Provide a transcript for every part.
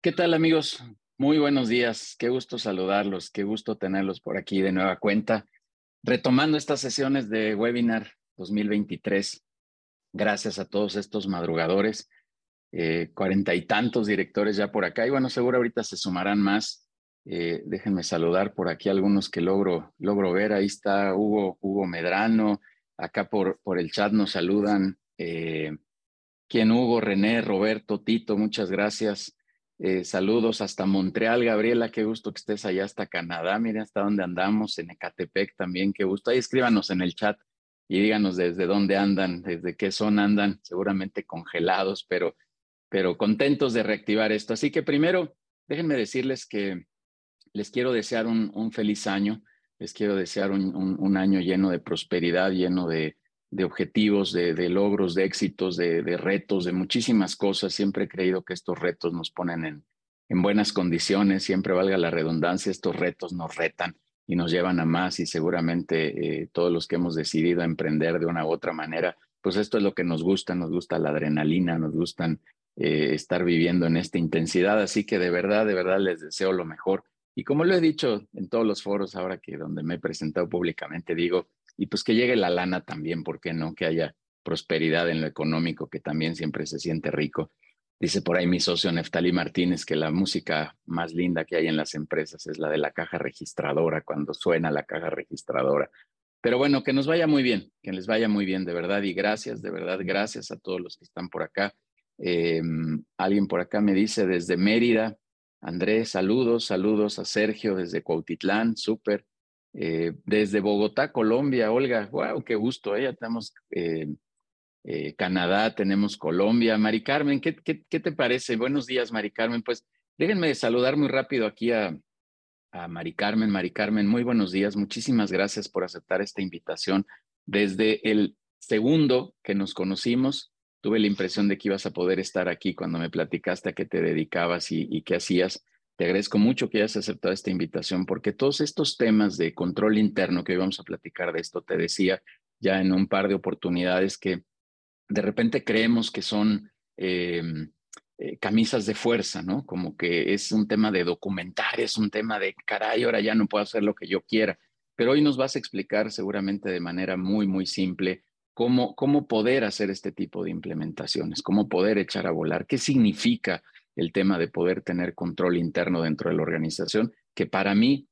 ¿Qué tal amigos? Muy buenos días. Qué gusto saludarlos, qué gusto tenerlos por aquí de nueva cuenta, retomando estas sesiones de webinar 2023. Gracias a todos estos madrugadores, eh, cuarenta y tantos directores ya por acá y bueno, seguro ahorita se sumarán más. Eh, déjenme saludar por aquí algunos que logro, logro ver. Ahí está Hugo, Hugo Medrano. Acá por, por el chat nos saludan. Eh, ¿Quién Hugo, René, Roberto, Tito? Muchas gracias. Eh, saludos hasta Montreal, Gabriela, qué gusto que estés allá hasta Canadá, miren hasta dónde andamos, en Ecatepec también, qué gusto. Ahí escríbanos en el chat y díganos desde dónde andan, desde qué zona andan, seguramente congelados, pero, pero contentos de reactivar esto. Así que primero, déjenme decirles que les quiero desear un, feliz año, les quiero desear un año lleno de prosperidad, lleno de, de objetivos, de, logros, de éxitos, de, retos, de muchísimas cosas. Siempre he creído que estos retos nos ponen en, en buenas condiciones, siempre valga la redundancia, estos retos nos retan y nos llevan a más y seguramente eh, todos los que hemos decidido emprender de una u otra manera, pues esto es lo que nos gusta, nos gusta la adrenalina, nos gustan eh, estar viviendo en esta intensidad, así que de verdad, de verdad les deseo lo mejor. Y como lo he dicho en todos los foros ahora que donde me he presentado públicamente, digo, y pues que llegue la lana también, ¿por qué no? Que haya prosperidad en lo económico, que también siempre se siente rico. Dice por ahí mi socio Neftali Martínez que la música más linda que hay en las empresas es la de la caja registradora, cuando suena la caja registradora. Pero bueno, que nos vaya muy bien, que les vaya muy bien, de verdad. Y gracias, de verdad, gracias a todos los que están por acá. Em, alguien por acá me dice desde Mérida, Andrés, saludos, saludos a Sergio desde Cuautitlán, súper. Eh, desde Bogotá, Colombia, Olga, wow, qué gusto, ¿eh? ya tenemos eh, eh, Canadá, tenemos Colombia. Mari Carmen, ¿qué, ¿qué, qué, te parece? Buenos días, Mari Carmen. Pues déjenme saludar muy rápido aquí a, a Mari Carmen. Mari Carmen, muy buenos días. Muchísimas gracias por aceptar esta invitación. Desde el segundo que nos conocimos, tuve la impresión de que ibas a poder estar aquí cuando me platicaste a qué te dedicabas y, y qué hacías. Te agradezco mucho que hayas aceptado esta invitación porque todos estos temas de control interno que hoy vamos a platicar de esto, te decía ya en un par de oportunidades que de repente creemos que son em, eh, camisas de fuerza, ¿no? Como que es un tema de documentar, es un tema de, caray, ahora ya no puedo hacer lo que yo quiera. Pero hoy nos vas a explicar seguramente de manera muy, muy simple cómo, cómo poder hacer este tipo de implementaciones, cómo poder echar a volar, qué significa el tema de poder tener control interno dentro de la organización, que para mí,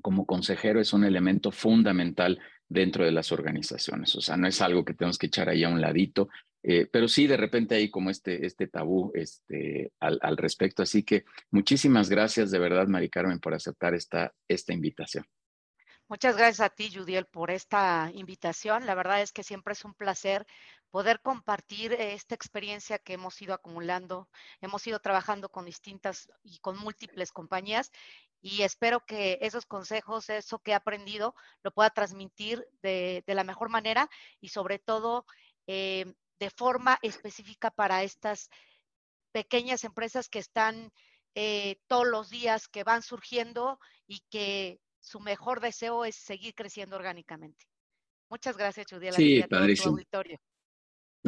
como consejero, es un elemento fundamental dentro de las organizaciones. O sea, no es algo que tenemos que echar ahí a un ladito, eh, pero sí de repente hay como este, este tabú este, al, respecto. Así que muchísimas gracias de verdad, Mari Carmen, por aceptar esta, esta invitación. Muchas gracias a ti, Judiel, por esta invitación. La verdad es que siempre es un placer poder compartir esta experiencia que hemos ido acumulando. Hemos ido trabajando con distintas y con múltiples compañías y espero que esos consejos, eso que he aprendido, lo pueda transmitir de, de la mejor manera y sobre todo eh, de forma específica para estas pequeñas empresas que están eh, todos los días, que van surgiendo y que su mejor deseo es seguir creciendo orgánicamente. Muchas gracias, Judiel. Sí, padrísimo. auditorio.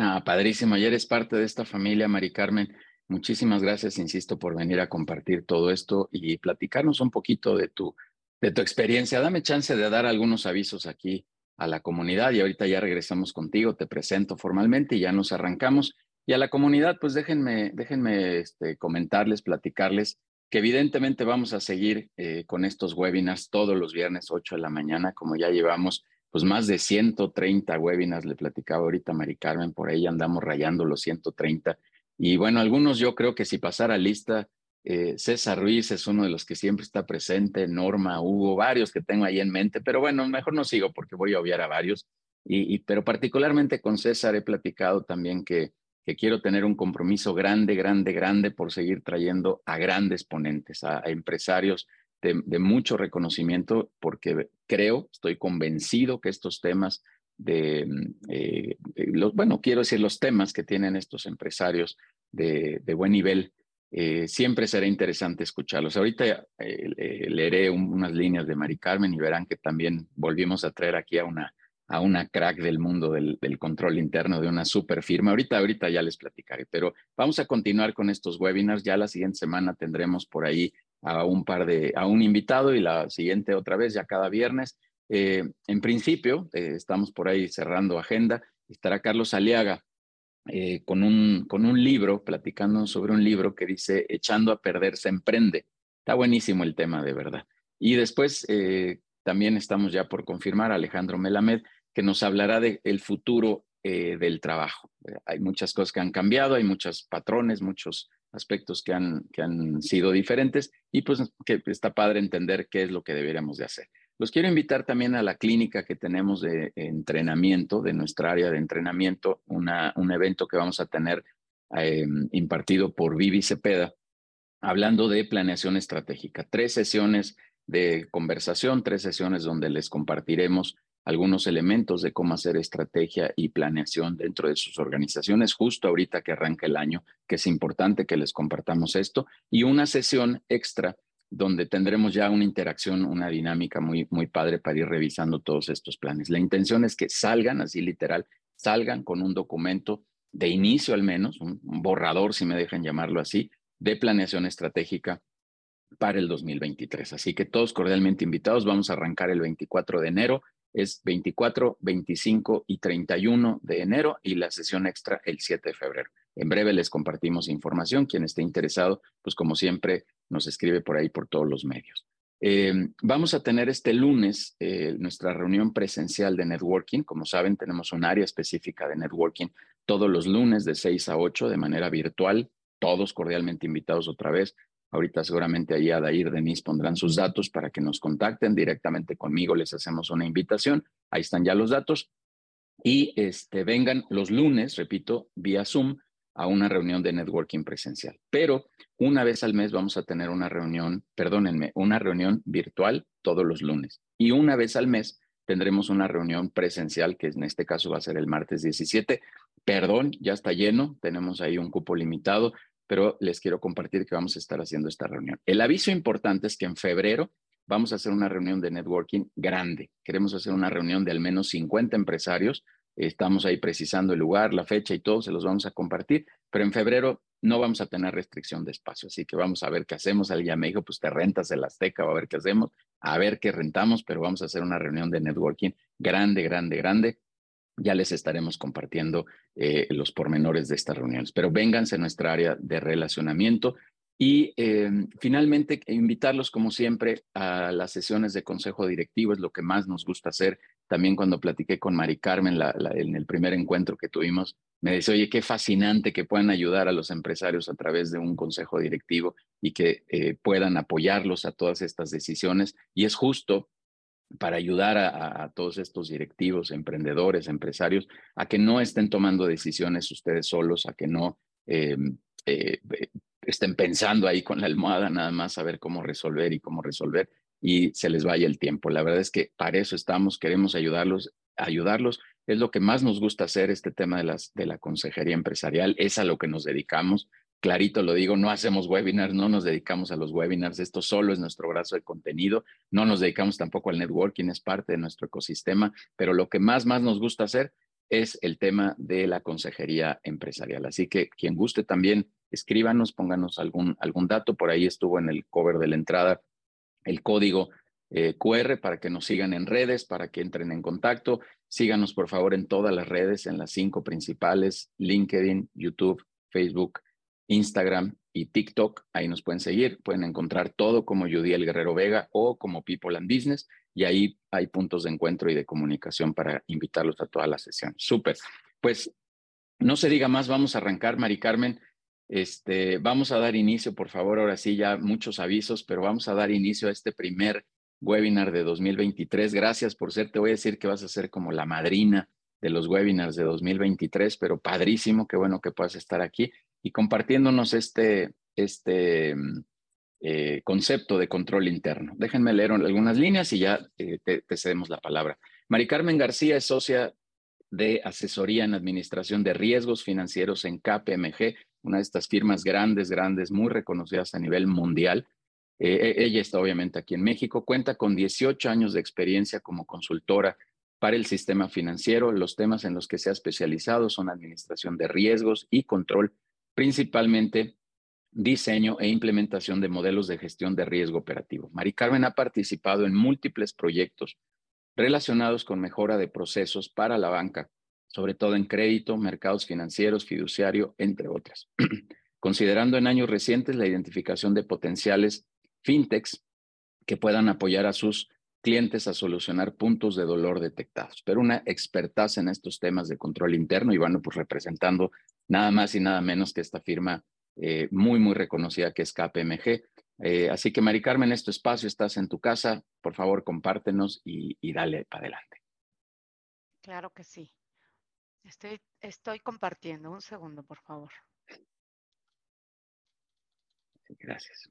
Ah, padrísimo. Ayer eres parte de esta familia, Mari Carmen. Muchísimas gracias, insisto, por venir a compartir todo esto y platicarnos un poquito de tu, de tu experiencia. Dame chance de dar algunos avisos aquí a la comunidad y ahorita ya regresamos contigo, te presento formalmente y ya nos arrancamos. Y a la comunidad, pues déjenme, déjenme este, comentarles, platicarles que evidentemente vamos a seguir eh, con estos webinars todos los viernes 8 de la mañana, como ya llevamos pues más de 130 webinars, le platicaba ahorita a Mari Carmen, por ahí andamos rayando los 130. Y bueno, algunos yo creo que si pasara lista, eh, César Ruiz es uno de los que siempre está presente, Norma, Hugo, varios que tengo ahí en mente, pero bueno, mejor no sigo porque voy a obviar a varios. Y, pero particularmente con César he platicado también que, que quiero tener un compromiso grande, grande, grande por seguir trayendo a grandes ponentes, a empresarios de, mucho reconocimiento porque creo, estoy convencido que estos temas de, mm, eh, los, bueno, quiero decir, los temas que tienen estos empresarios de, buen nivel, eh, siempre será interesante escucharlos. Ahorita eh, leeré unas líneas de Mari Carmen y verán que también volvimos a traer aquí a una, a una crack del mundo del, control interno de una super firma. Ahorita, ahorita ya les platicaré, pero vamos a continuar con estos webinars. Ya la siguiente semana tendremos por ahí a un par de, a un invitado y la siguiente otra vez, ya cada viernes. Eh, en principio, eh, estamos por ahí cerrando agenda. Estará Carlos Aliaga eh, con, un, con un libro, platicando sobre un libro que dice Echando a perder se emprende. Está buenísimo el tema, de verdad. Y después también estamos ya por confirmar a Alejandro Melamed, que nos hablará del futuro del trabajo. hay muchas cosas que han cambiado, hay muchos patrones, muchos aspectos que han, que han sido diferentes y pues que está padre entender qué es lo que deberíamos de hacer. Los quiero invitar también a la clínica que tenemos de entrenamiento, de nuestra área de entrenamiento, una, un evento que vamos a tener eh, impartido por Vivi Cepeda, hablando de planeación estratégica. Tres sesiones de conversación, tres sesiones donde les compartiremos algunos elementos de cómo hacer estrategia y planeación dentro de sus organizaciones, justo ahorita que arranca el año, que es importante que les compartamos esto, y una sesión extra donde tendremos ya una interacción, una dinámica muy, muy padre para ir revisando todos estos planes. La intención es que salgan, así literal, salgan con un documento de inicio al menos, un, borrador, si me dejan llamarlo así, de planeación estratégica para el 2023. Así que todos cordialmente invitados, vamos a arrancar el 24 de enero, es 24, 25 y 31 de enero y la sesión extra el 7 de febrero. En breve les compartimos información. Quien esté interesado, pues como siempre, nos escribe por ahí por todos los medios. Eh, vamos a tener este lunes eh, nuestra reunión presencial de networking. Como saben, tenemos un área específica de networking todos los lunes de 6 a 8 de manera virtual. Todos cordialmente invitados otra vez. Ahorita seguramente ahí Adair, Denise pondrán sus datos para que nos contacten directamente conmigo. Les hacemos una invitación. Ahí están ya los datos. Y este, vengan los lunes, repito, vía Zoom a una reunión de networking presencial. Pero una vez al mes vamos a tener una reunión, perdónenme, una reunión virtual todos los lunes. Y una vez al mes tendremos una reunión presencial, que en este caso va a ser el martes 17. Perdón, ya está lleno, tenemos ahí un cupo limitado, pero les quiero compartir que vamos a estar haciendo esta reunión. El aviso importante es que en febrero vamos a hacer una reunión de networking grande. Queremos hacer una reunión de al menos 50 empresarios Estamos ahí precisando el lugar, la fecha y todo, se los vamos a compartir, pero en febrero no vamos a tener restricción de espacio, así que vamos a ver qué hacemos. Alguien me dijo, pues te rentas el Azteca, o a ver qué hacemos, a ver qué rentamos, pero vamos a hacer una reunión de networking grande, grande, grande. Ya les estaremos compartiendo eh, los pormenores de estas reuniones, pero vénganse a nuestra área de relacionamiento y em, finalmente, invitarlos, como siempre, a las sesiones de consejo directivo, es lo que más nos gusta hacer. También cuando platiqué con Mari Carmen en el primer encuentro que tuvimos, me dice, oye, qué fascinante que puedan ayudar a los empresarios a través de un consejo directivo y que eh, puedan apoyarlos a todas estas decisiones. Y es justo para ayudar a, todos estos directivos, emprendedores, empresarios, a que no estén tomando decisiones ustedes solos, a que no em, eh, estén pensando ahí con la almohada nada más a ver cómo resolver y cómo resolver y se les vaya el tiempo. La verdad es que para eso estamos, queremos ayudarlos, ayudarlos. Es lo que más nos gusta hacer, este tema de, las, de la consejería empresarial, es a lo que nos dedicamos. Clarito lo digo, no hacemos webinars, no nos dedicamos a los webinars, esto solo es nuestro brazo de contenido, no nos dedicamos tampoco al networking, es parte de nuestro ecosistema, pero lo que más, más nos gusta hacer es el tema de la consejería empresarial. Así que quien guste también escríbanos, pónganos algún, algún dato. Por ahí estuvo en el cover de la entrada el código eh, QR para que nos sigan en redes, para que entren en contacto. Síganos, por favor, en todas las redes, en las cinco principales, LinkedIn, YouTube, Facebook, Instagram y TikTok. Ahí nos pueden seguir, pueden encontrar todo como Judiel Guerrero Vega o como People and Business y ahí hay puntos de encuentro y de comunicación para invitarlos a toda la sesión. Súper. Pues no se diga más, vamos a arrancar, Mari Carmen. Este, vamos a dar inicio, por favor, ahora sí, ya muchos avisos, pero vamos a dar inicio a este primer webinar de 2023. Gracias por ser, te voy a decir que vas a ser como la madrina de los webinars de 2023, pero padrísimo, qué bueno que puedas estar aquí y compartiéndonos este, este eh, concepto de control interno. Déjenme leer algunas líneas y ya eh, te, te cedemos la palabra. Mari Carmen García es socia de asesoría en administración de riesgos financieros en KPMG, una de estas firmas grandes, grandes, muy reconocidas a nivel mundial. Eh, e, ella está obviamente aquí en México, cuenta con 18 años de experiencia como consultora para el sistema financiero. Los temas en los que se ha especializado son administración de riesgos y control, principalmente diseño e implementación de modelos de gestión de riesgo operativo. Mari Carmen ha participado en múltiples proyectos relacionados con mejora de procesos para la banca, sobre todo en crédito, mercados financieros, fiduciario, entre otras. Considerando en años recientes la identificación de potenciales fintechs que puedan apoyar a sus clientes a solucionar puntos de dolor detectados, pero una expertaz en estos temas de control interno y bueno, pues representando nada más y nada menos que esta firma eh, muy, muy reconocida que es KPMG. Eh, así que, Mari Carmen, este espacio, estás en tu casa, por favor, compártenos y, y dale para adelante. Claro que sí. Estoy, estoy compartiendo. Un segundo, por favor. Gracias.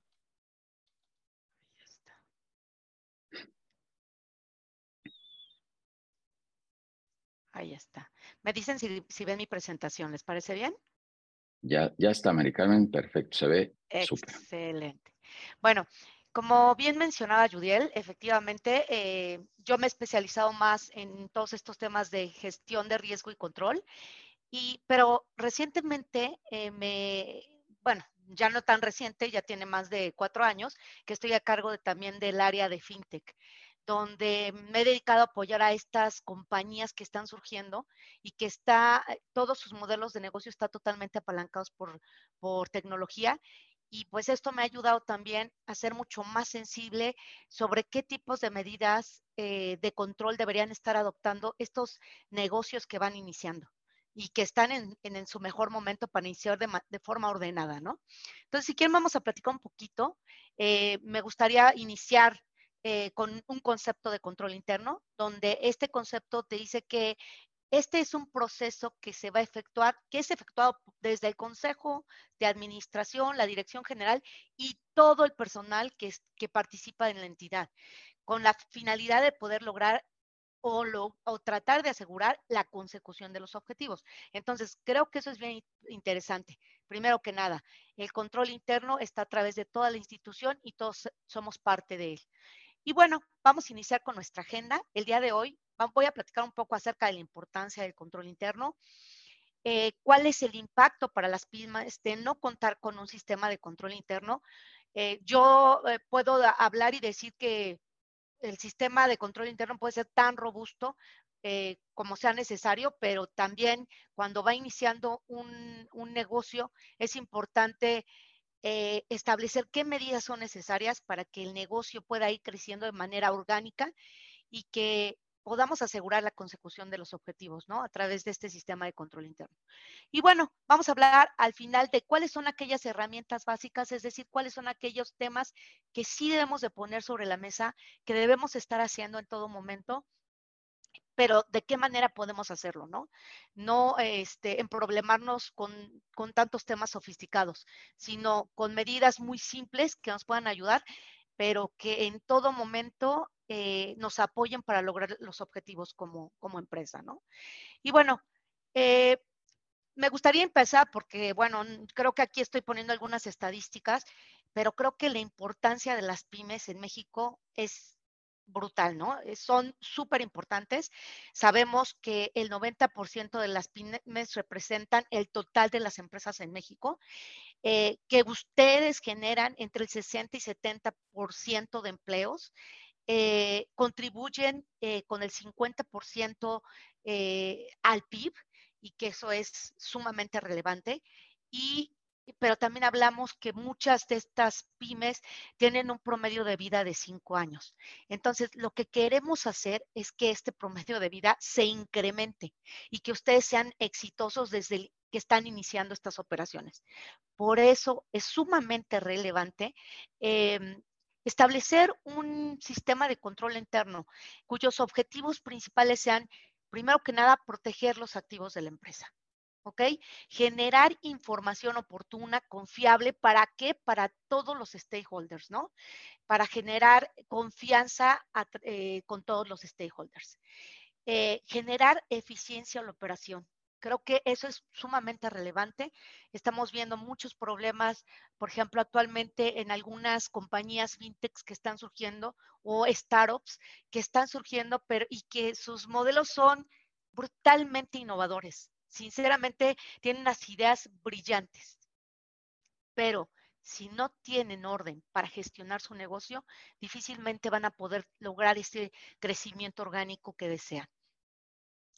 Ahí está. Me dicen si, si ven mi presentación, ¿les parece bien? Ya, ya está, Mari Carmen, perfecto, se ve súper. Excelente. Bueno, como bien mencionaba Judiel, efectivamente, eh, yo me he especializado más en todos estos temas de gestión de riesgo y control, y, pero recientemente eh, me, bueno, ya no tan reciente, ya tiene más de cuatro años, que estoy a cargo de, también del área de FinTech donde me he dedicado a apoyar a estas compañías que están surgiendo y que está, eh, todos sus modelos de negocio están totalmente apalancados por, por tecnología. Y pues esto me ha ayudado también a ser mucho más sensible sobre qué tipos de medidas eh, de control deberían estar adoptando estos negocios que van iniciando y que están en, en, su mejor momento para iniciar de, forma ordenada, ¿no? Entonces, si quieren, vamos a platicar un poquito. Eh, me gustaría iniciar eh, con un concepto de control interno, donde este concepto te dice que este es un proceso que se va a efectuar, que es efectuado desde el Consejo de Administración, la Dirección General y todo el personal que, que participa en la entidad, con la finalidad de poder lograr o, lo, o, tratar de asegurar la consecución de los objetivos. Entonces, creo que eso es bien interesante. Primero que nada, el control interno está a través de toda la institución y todos somos parte de él. Y bueno, vamos a iniciar con nuestra agenda. El día de hoy voy a platicar un poco acerca de la importancia del control interno, eh, cuál es el impacto para las pymes de no contar con un sistema de control interno. Eh, yo eh, puedo hablar y decir que el sistema de control interno puede ser tan robusto como sea necesario, pero también cuando va iniciando un, un negocio es importante eh, establecer qué medidas son necesarias para que el negocio pueda ir creciendo de manera orgánica y que podamos asegurar la consecución de los objetivos, ¿no? A través de este sistema de control interno. Y bueno, vamos a hablar al final de cuáles son aquellas herramientas básicas, es decir, cuáles son aquellos temas que sí debemos de poner sobre la mesa, que debemos estar haciendo en todo momento pero de qué manera podemos hacerlo, ¿no? No este, en problemarnos con, con tantos temas sofisticados, sino con medidas muy simples que nos puedan ayudar, pero que en todo momento eh, nos apoyen para lograr los objetivos como, como empresa, ¿no? Y bueno, eh, me gustaría empezar porque, bueno, creo que aquí estoy poniendo algunas estadísticas, pero creo que la importancia de las pymes en México es brutal, ¿no? Eh, son súper importantes. Sabemos que el 90% de las pymes representan el total de las empresas en México, eh, que ustedes generan entre el 60 y 70% de empleos, eh, contribuyen con el 50% eh, al PIB y que eso es sumamente relevante. Y pero también hablamos que muchas de estas pymes tienen un promedio de vida de cinco años. Entonces, lo que queremos hacer es que este promedio de vida se incremente y que ustedes sean exitosos desde el que están iniciando estas operaciones. Por eso es sumamente relevante eh, establecer un sistema de control interno cuyos objetivos principales sean, primero que nada, proteger los activos de la empresa. ¿Ok? Generar información oportuna, confiable, ¿para qué? Para todos los stakeholders, ¿no? Para generar confianza eh, con todos los stakeholders. Eh, generar eficiencia en la operación. Creo que eso es sumamente relevante. Estamos viendo muchos problemas, por ejemplo, actualmente en algunas compañías fintechs que están surgiendo o startups que están surgiendo pero, y que sus modelos son brutalmente innovadores. Sinceramente, tienen unas ideas brillantes. Pero si no tienen orden para gestionar su negocio, difícilmente van a poder lograr ese crecimiento orgánico que desean.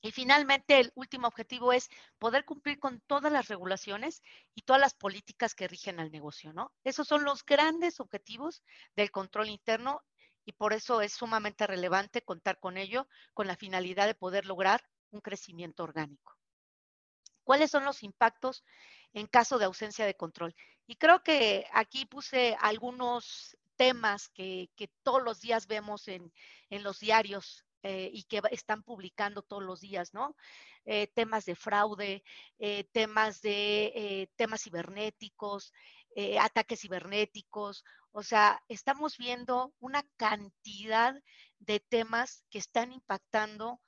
Y finalmente, el último objetivo es poder cumplir con todas las regulaciones y todas las políticas que rigen al negocio, ¿no? Esos son los grandes objetivos del control interno y por eso es sumamente relevante contar con ello, con la finalidad de poder lograr un crecimiento orgánico. ¿Cuáles son los impactos en caso de ausencia de control? Y creo que aquí puse algunos temas que, todos los días vemos en, los diarios eh, y que están publicando todos los días, ¿no? Eh, temas de fraude, eh, temas de temas cibernéticos, ataques cibernéticos. O sea, estamos viendo una cantidad de temas que están impactando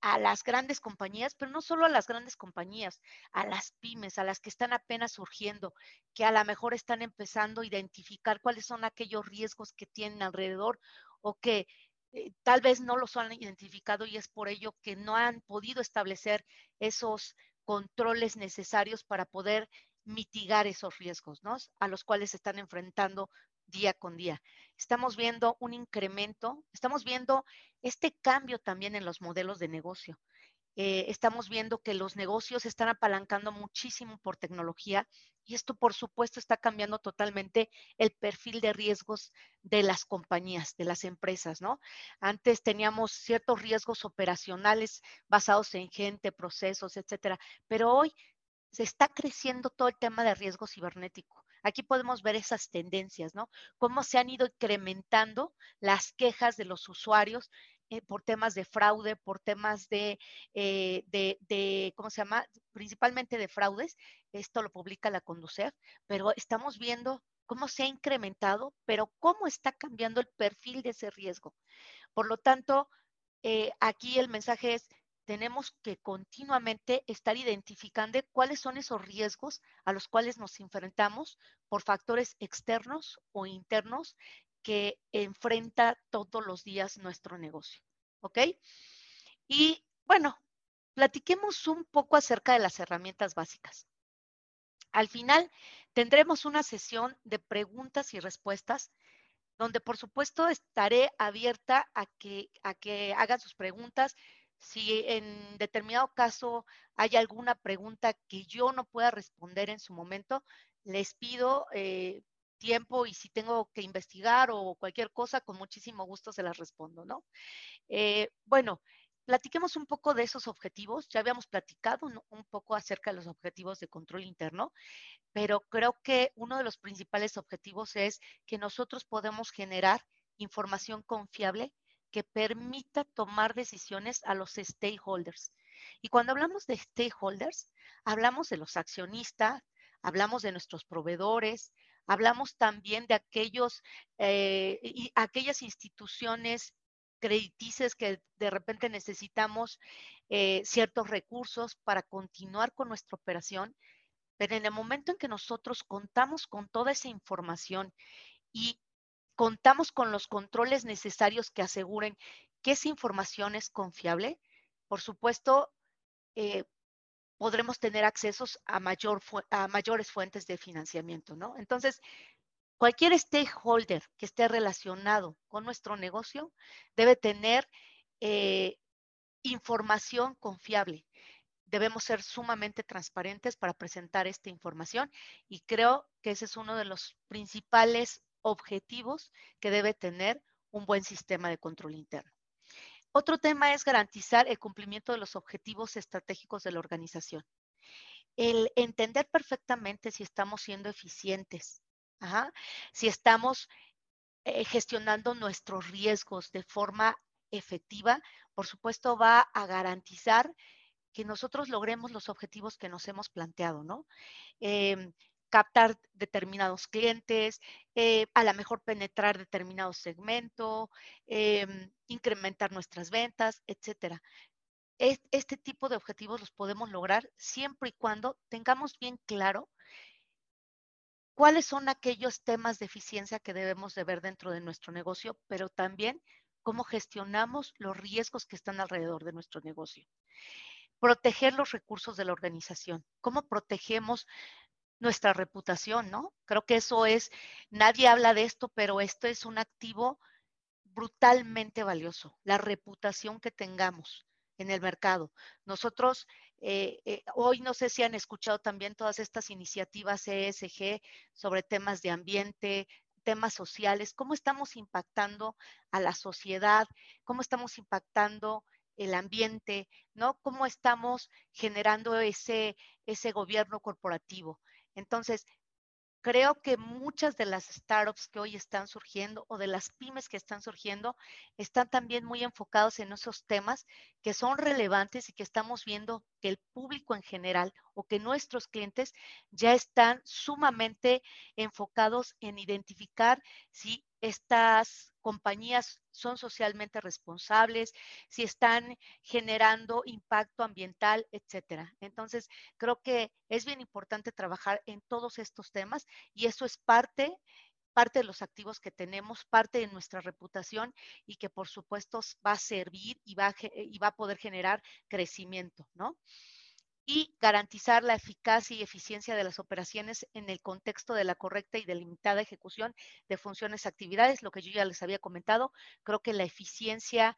a las grandes compañías, pero no solo a las grandes compañías, a las pymes, a las que están apenas surgiendo, que a lo mejor están empezando a identificar cuáles son aquellos riesgos que tienen alrededor o que eh, tal vez no los han identificado y es por ello que no han podido establecer esos controles necesarios para poder mitigar esos riesgos, ¿no? A los cuales se están enfrentando día con día. Estamos viendo un incremento, estamos viendo este cambio también en los modelos de negocio. Eh, estamos viendo que los negocios están apalancando muchísimo por tecnología y esto, por supuesto, está cambiando totalmente el perfil de riesgos de las compañías, de las empresas, ¿no? Antes teníamos ciertos riesgos operacionales basados en gente, procesos, etcétera, pero hoy se está creciendo todo el tema de riesgo cibernético. Aquí podemos ver esas tendencias, ¿no? Cómo se han ido incrementando las quejas de los usuarios eh, por temas de fraude, por temas de, eh, de, de, ¿cómo se llama? Principalmente de fraudes. Esto lo publica la Conducef, pero estamos viendo cómo se ha incrementado, pero cómo está cambiando el perfil de ese riesgo. Por lo tanto, eh, aquí el mensaje es, tenemos que continuamente estar identificando cuáles son esos riesgos a los cuales nos enfrentamos por factores externos o internos que enfrenta todos los días nuestro negocio. ¿Ok? Y bueno, platiquemos un poco acerca de las herramientas básicas. Al final tendremos una sesión de preguntas y respuestas donde por supuesto estaré abierta a que, a que hagan sus preguntas. Si en determinado caso hay alguna pregunta que yo no pueda responder en su momento, les pido eh, tiempo y si tengo que investigar o cualquier cosa, con muchísimo gusto se las respondo, ¿no? Eh, bueno, platiquemos un poco de esos objetivos. Ya habíamos platicado un, poco acerca de los objetivos de control interno, pero creo que uno de los principales objetivos es que nosotros podemos generar información confiable que permita tomar decisiones a los stakeholders. Y cuando hablamos de stakeholders, hablamos de los accionistas, hablamos de nuestros proveedores, Hablamos también de aquellos, eh, y aquellas instituciones crediticias que de repente necesitamos eh, ciertos recursos para continuar con nuestra operación, pero en el momento en que nosotros contamos con toda esa información y contamos con los controles necesarios que aseguren que esa información es confiable, por supuesto, eh, podremos tener accesos a, mayor, a mayores fuentes de financiamiento, ¿no? Entonces, cualquier stakeholder que esté relacionado con nuestro negocio debe tener eh, información confiable. Debemos ser sumamente transparentes para presentar esta información y creo que ese es uno de los principales objetivos que debe tener un buen sistema de control interno. Otro tema es garantizar el cumplimiento de los objetivos estratégicos de la organización. El entender perfectamente si estamos siendo eficientes, si estamos eh, gestionando nuestros riesgos de forma efectiva, por supuesto va a garantizar que nosotros logremos los objetivos que nos hemos planteado, ¿no? Em, captar determinados clientes, eh, a lo mejor penetrar determinado segmento, em, incrementar nuestras ventas, etcétera. este tipo de objetivos los podemos lograr siempre y cuando tengamos bien claro cuáles son aquellos temas de eficiencia que debemos de ver dentro de nuestro negocio, pero también cómo gestionamos los riesgos que están alrededor de nuestro negocio. Proteger los recursos de la organización, cómo protegemos nuestra reputación, ¿no? Creo que eso es, nadie habla de esto, pero esto es un activo brutalmente valioso, la reputación que tengamos en el mercado. Nosotros eh, eh, hoy no sé si han escuchado también todas estas iniciativas ESG sobre temas de ambiente, temas sociales, cómo estamos impactando a la sociedad, cómo estamos impactando el ambiente, ¿no? Cómo estamos generando ese, ese gobierno corporativo. Entonces, creo que muchas de las startups que hoy están surgiendo o de las pymes que están surgiendo están también muy enfocados en esos temas que son relevantes y que estamos viendo que el público en general o que nuestros clientes ya están sumamente enfocados en identificar si estas compañías son socialmente responsables, si están generando impacto ambiental, etcétera. Entonces, creo que es bien importante trabajar en todos estos temas y eso es parte parte de los activos que tenemos, parte de nuestra reputación y que por supuesto va a servir y va a, y va a poder generar crecimiento, ¿no? Y garantizar la eficacia y eficiencia de las operaciones en el contexto de la correcta y delimitada ejecución de funciones y actividades, lo que yo ya les había comentado. Creo que la eficiencia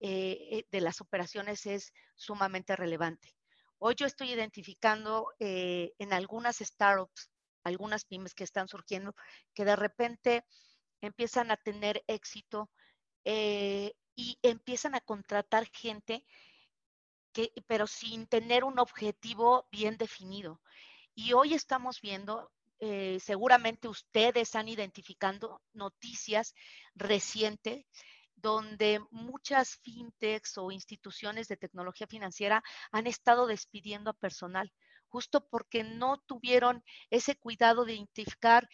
eh, eh, de las operaciones es sumamente relevante. Hoy yo estoy identificando eh, en algunas startups, algunas pymes que están surgiendo, que de repente empiezan a tener éxito y empiezan a contratar gente pero sin tener un objetivo bien definido. Y hoy estamos viendo, eh, seguramente ustedes han identificando noticias recientes donde muchas fintechs o instituciones de tecnología financiera han estado despidiendo a personal, justo porque no tuvieron ese cuidado de identificar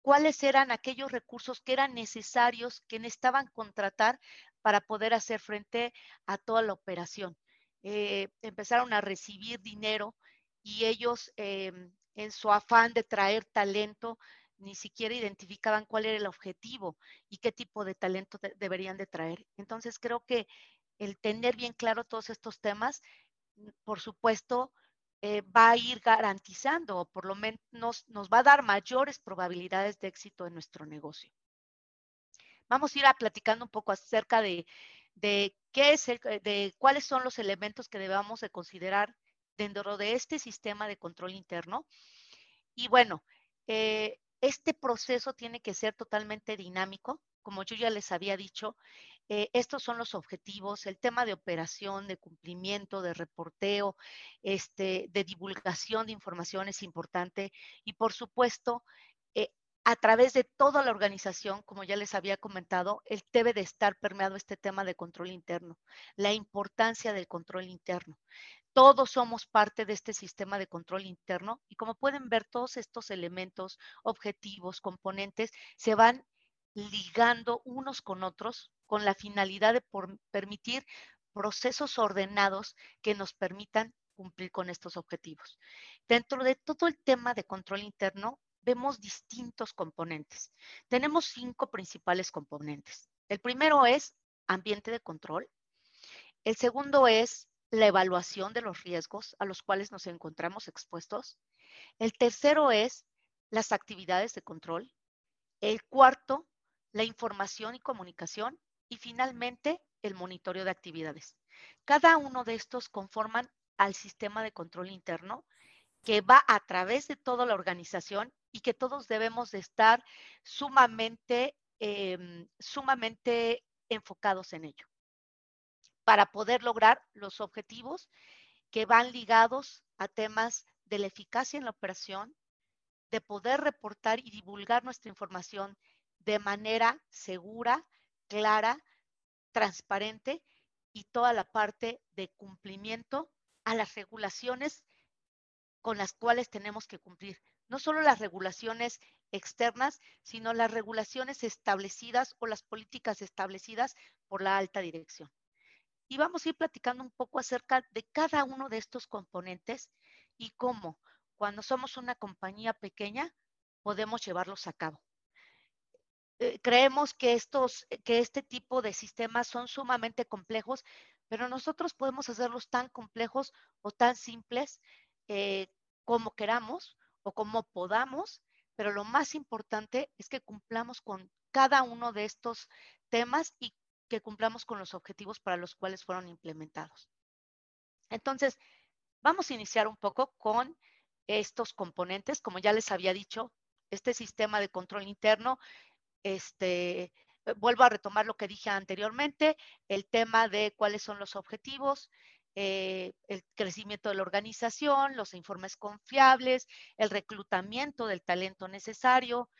cuáles eran aquellos recursos que eran necesarios, que necesitaban contratar para poder hacer frente a toda la operación. Eh, empezaron a recibir dinero y ellos em, en su afán de traer talento ni siquiera identificaban cuál era el objetivo y qué tipo de talento deberían de traer. Entonces creo que el tener bien claro todos estos temas, mm, por supuesto, eh, va a ir garantizando o por lo menos nos va a dar mayores probabilidades de éxito en nuestro negocio. Vamos a ir a platicando un poco acerca de de qué es eh, de cuáles son los elementos que debamos de considerar dentro de este sistema de control interno. Y bueno, eh, este proceso tiene que ser totalmente dinámico. Como yo ya les había dicho, eh, estos son los objetivos, el tema de operación, de cumplimiento, de reporteo, este, de divulgación de información es importante y por supuesto a través de toda la organización, como ya les había comentado, él debe de estar permeado este tema de control interno, la importancia del control interno. Todos somos parte de este sistema de control interno y como pueden ver, todos estos elementos, objetivos, componentes, se van ligando unos con otros con la finalidad de permitir procesos ordenados que nos permitan cumplir con estos objetivos. Dentro de todo el tema de control interno, vemos distintos componentes. Tenemos cinco principales componentes. El primero es ambiente de control. El segundo es la evaluación de los riesgos a los cuales nos encontramos expuestos. El tercero es las actividades de control. El cuarto, la información y comunicación. Y finalmente, el monitoreo de actividades. Cada uno de estos conforman al sistema de control interno que va a través de toda la organización y que todos debemos de estar sumamente, em, sumamente enfocados en ello para poder lograr los objetivos que van ligados a temas de la eficacia en la operación, de poder reportar y divulgar nuestra información de manera segura, clara, transparente y toda la parte de cumplimiento a las regulaciones con las cuales tenemos que cumplir. No solo las regulaciones externas, sino las regulaciones establecidas o las políticas establecidas por la alta dirección. y vamos a ir platicando un poco acerca de cada uno de estos componentes y cómo cuando somos una compañía pequeña podemos llevarlos a cabo. Eh, creemos que, estos, que este tipo de sistemas son sumamente complejos, pero nosotros podemos hacerlos tan complejos o tan simples eh, como queramos o como podamos, pero lo más importante es que cumplamos con cada uno de estos temas y que cumplamos con los objetivos para los cuales fueron implementados. Entonces, vamos a iniciar un poco con estos componentes. Como ya les había dicho, este sistema de control interno, este, vuelvo a retomar lo que dije anteriormente, el tema de cuáles son los objetivos, eh, el crecimiento de la organización, los informes confiables, el reclutamiento del talento necesario,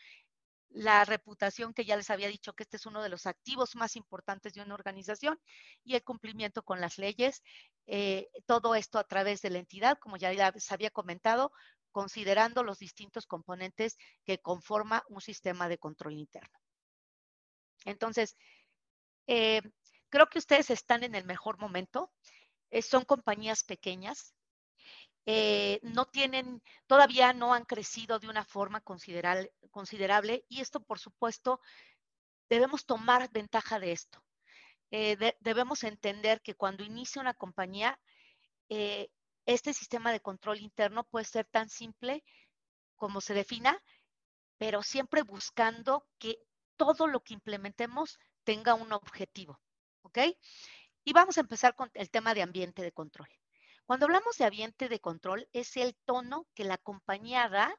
la reputación que ya les había dicho que este es uno de los activos más importantes de una organización y el cumplimiento con las leyes. Eh, todo esto a través de la entidad, como ya les había comentado, considerando los distintos componentes que conforma un sistema de control interno. Entonces, eh, creo que ustedes están en el mejor momento. Eh, son compañías pequeñas, eh, no tienen, todavía no han crecido de una forma considerable, considerable y esto, por supuesto, debemos tomar ventaja de esto. Eh, debemos entender que cuando inicia una compañía, este sistema de control interno puede ser tan simple como se defina, pero siempre buscando que todo lo que implementemos tenga un objetivo. ¿Ok? Y vamos a empezar con el tema de ambiente de control. Cuando hablamos de ambiente de control, es el tono que la compañía da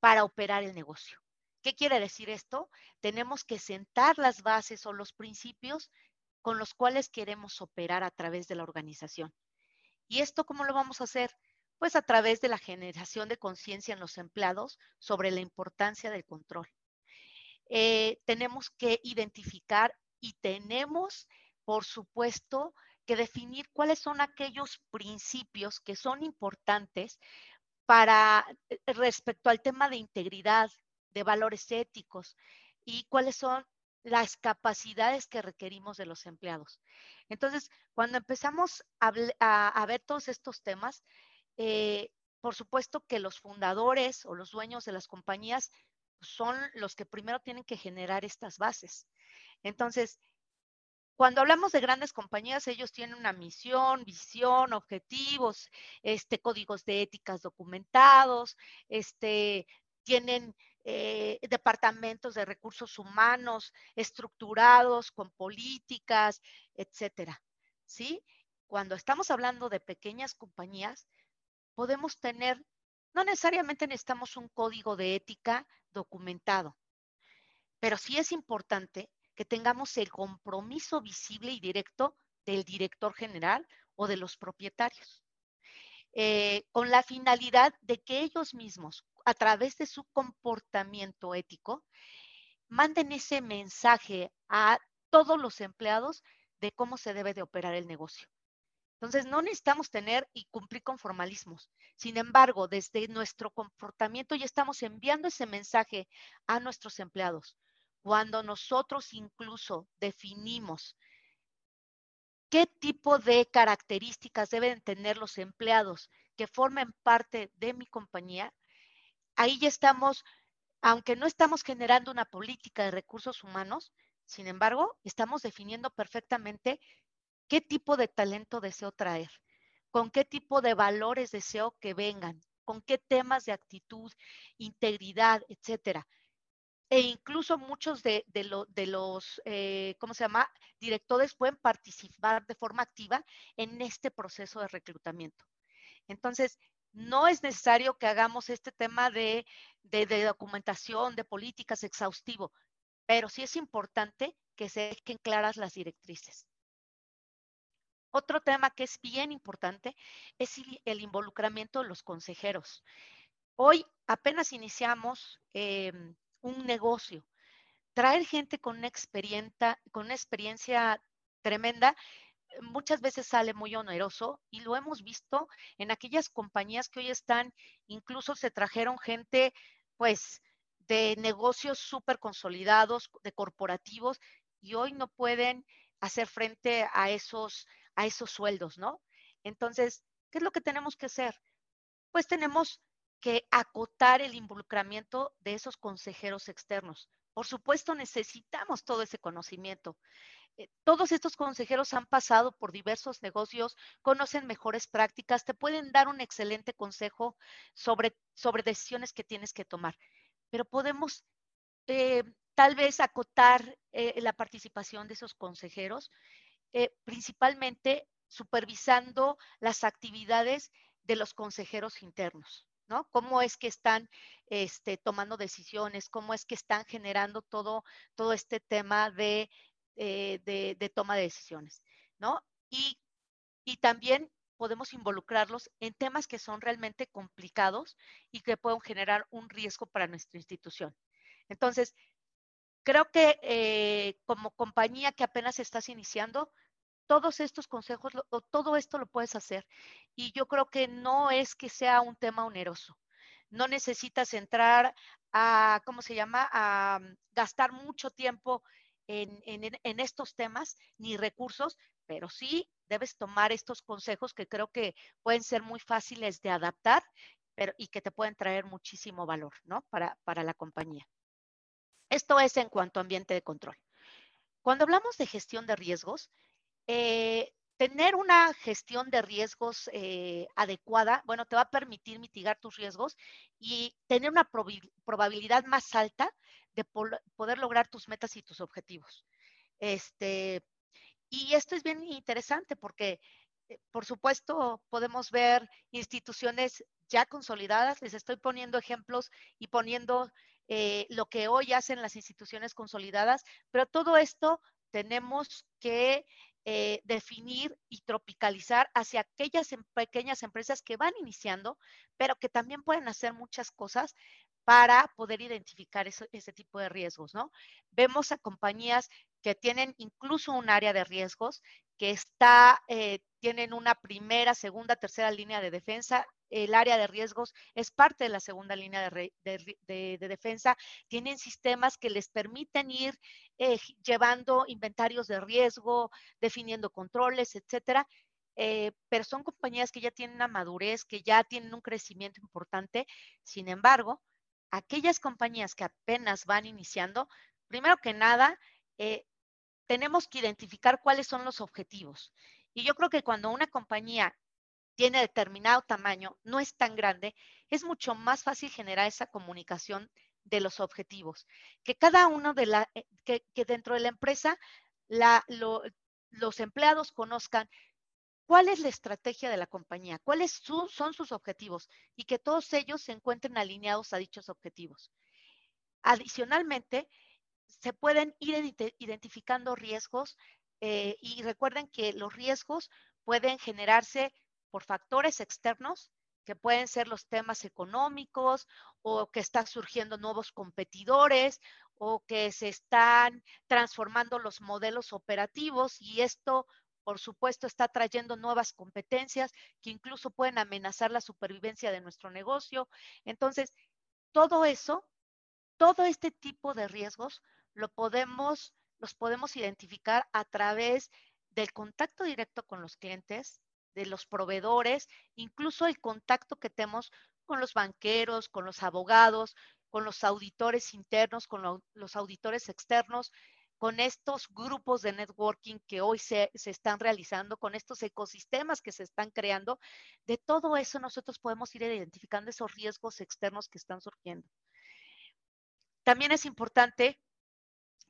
para operar el negocio. ¿Qué quiere decir esto? Tenemos que sentar las bases o los principios con los cuales queremos operar a través de la organización. ¿Y esto cómo lo vamos a hacer? Pues a través de la generación de conciencia en los empleados sobre la importancia del control. Eh, tenemos que identificar y tenemos, por supuesto, que definir cuáles son aquellos principios que son importantes para eh, respecto al tema de integridad, de valores éticos y cuáles son las capacidades que requerimos de los empleados. Entonces, cuando empezamos a, ver todos estos temas, eh, por supuesto que los fundadores o los dueños de las compañías son los que primero tienen que generar estas bases. Entonces, cuando hablamos de grandes compañías, ellos tienen una misión, visión, objetivos, este, códigos de éticas documentados, este, tienen eh, departamentos de recursos humanos estructurados con políticas, etcétera. ¿Sí? Cuando estamos hablando de pequeñas compañías, podemos tener, no necesariamente necesitamos un código de ética documentado, pero sí es importante que tengamos el compromiso visible y directo del director general o de los propietarios, eh, con la finalidad de que ellos mismos, a través de su comportamiento ético, manden ese mensaje a todos los empleados de cómo se debe de operar el negocio. Entonces, no necesitamos tener y cumplir con formalismos. Sin embargo, desde nuestro comportamiento ya estamos enviando ese mensaje a nuestros empleados. Cuando nosotros incluso definimos qué tipo de características deben tener los empleados que formen parte de mi compañía, ahí ya estamos, aunque no estamos generando una política de recursos humanos, sin embargo, estamos definiendo perfectamente qué tipo de talento deseo traer, con qué tipo de valores deseo que vengan, con qué temas de actitud, integridad, etcétera e incluso muchos de, los, eh, ¿cómo se llama?, directores pueden participar de forma activa en este proceso de reclutamiento. Entonces, no es necesario que hagamos este tema de, documentación, de políticas exhaustivo, pero sí es importante que se dejen claras las directrices. Otro tema que es bien importante es el involucramiento de los consejeros. Hoy apenas iniciamos em, un negocio. Traer gente con una experiencia, con una experiencia tremenda muchas veces sale muy oneroso y lo hemos visto en aquellas compañías que hoy están, incluso se trajeron gente pues de negocios súper consolidados, de corporativos, y hoy no pueden hacer frente a esos, a esos sueldos, ¿no? Entonces, ¿qué es lo que tenemos que hacer? Pues tenemos que acotar el involucramiento de esos consejeros externos. Por supuesto, necesitamos todo ese conocimiento. Eh, todos estos consejeros han pasado por diversos negocios, conocen mejores prácticas, te pueden dar un excelente consejo sobre, sobre decisiones que tienes que tomar. Pero podemos eh, tal vez acotar eh, la participación de esos consejeros, principalmente supervisando las actividades de los consejeros internos. ¿No? Cómo es que están este, tomando decisiones, cómo es que están generando todo, todo este tema de, eh, de, toma de decisiones, ¿no? Y, y también podemos involucrarlos en temas que son realmente complicados y que pueden generar un riesgo para nuestra institución. Entonces, creo que eh, como compañía que apenas estás iniciando, todos estos consejos, o todo esto lo puedes hacer. Y yo creo que no es que sea un tema oneroso. No necesitas entrar a, ¿cómo se llama?, a mm, gastar mucho tiempo en, estos temas ni recursos, pero sí debes tomar estos consejos que creo que pueden ser muy fáciles de adaptar y que te pueden traer muchísimo valor, ¿no? Para, para la compañía. Esto es en cuanto a ambiente de control. Cuando hablamos de gestión de riesgos, eh, tener una gestión de riesgos eh, adecuada, bueno, te va a permitir mitigar tus riesgos y tener una probabilidad más alta de poder lograr tus metas y tus objetivos. Este, y esto es bien interesante porque, eh, por supuesto, podemos ver instituciones ya consolidadas. Les estoy poniendo ejemplos y poniendo lo que hoy hacen las instituciones consolidadas, pero todo esto tenemos que eh, definir y tropicalizar hacia aquellas em, pequeñas empresas que van iniciando, pero que también pueden hacer muchas cosas para poder identificar ese tipo de riesgos, ¿no? Vemos a compañías que tienen incluso un área de riesgos, que está, eh, tienen una primera, segunda, tercera línea de defensa el área de riesgos es parte de la segunda línea de, defensa. Tienen sistemas que les permiten ir eh, llevando inventarios de riesgo, definiendo controles, etcétera. Eh, pero son compañías que ya tienen una madurez, que ya tienen un crecimiento importante. Sin embargo, aquellas compañías que apenas van iniciando, primero que nada, eh, tenemos que identificar cuáles son los objetivos. Y yo creo que cuando una compañía tiene determinado tamaño, no es tan grande, es mucho más fácil generar esa comunicación de los objetivos. Que cada uno de la, eh, que, dentro de la empresa los empleados conozcan cuál es la estrategia de la compañía, cuáles son sus objetivos y que todos ellos se encuentren alineados a dichos objetivos. Adicionalmente, se pueden ir identificando riesgos eh, y recuerden que los riesgos pueden generarse por factores externos, que pueden ser los temas económicos o que están surgiendo nuevos competidores o que se están transformando los modelos operativos y esto, por supuesto, está trayendo nuevas competencias que incluso pueden amenazar la supervivencia de nuestro negocio. Entonces, todo eso, todo este tipo de riesgos lo podemos, los podemos identificar a través del contacto directo con los clientes, de los proveedores, incluso el contacto que tenemos con los banqueros, con los abogados, con los auditores internos, con los auditores externos, con estos grupos de networking que hoy se, se, están realizando, con estos ecosistemas que se están creando, de todo eso nosotros podemos ir identificando esos riesgos externos que están surgiendo. También es importante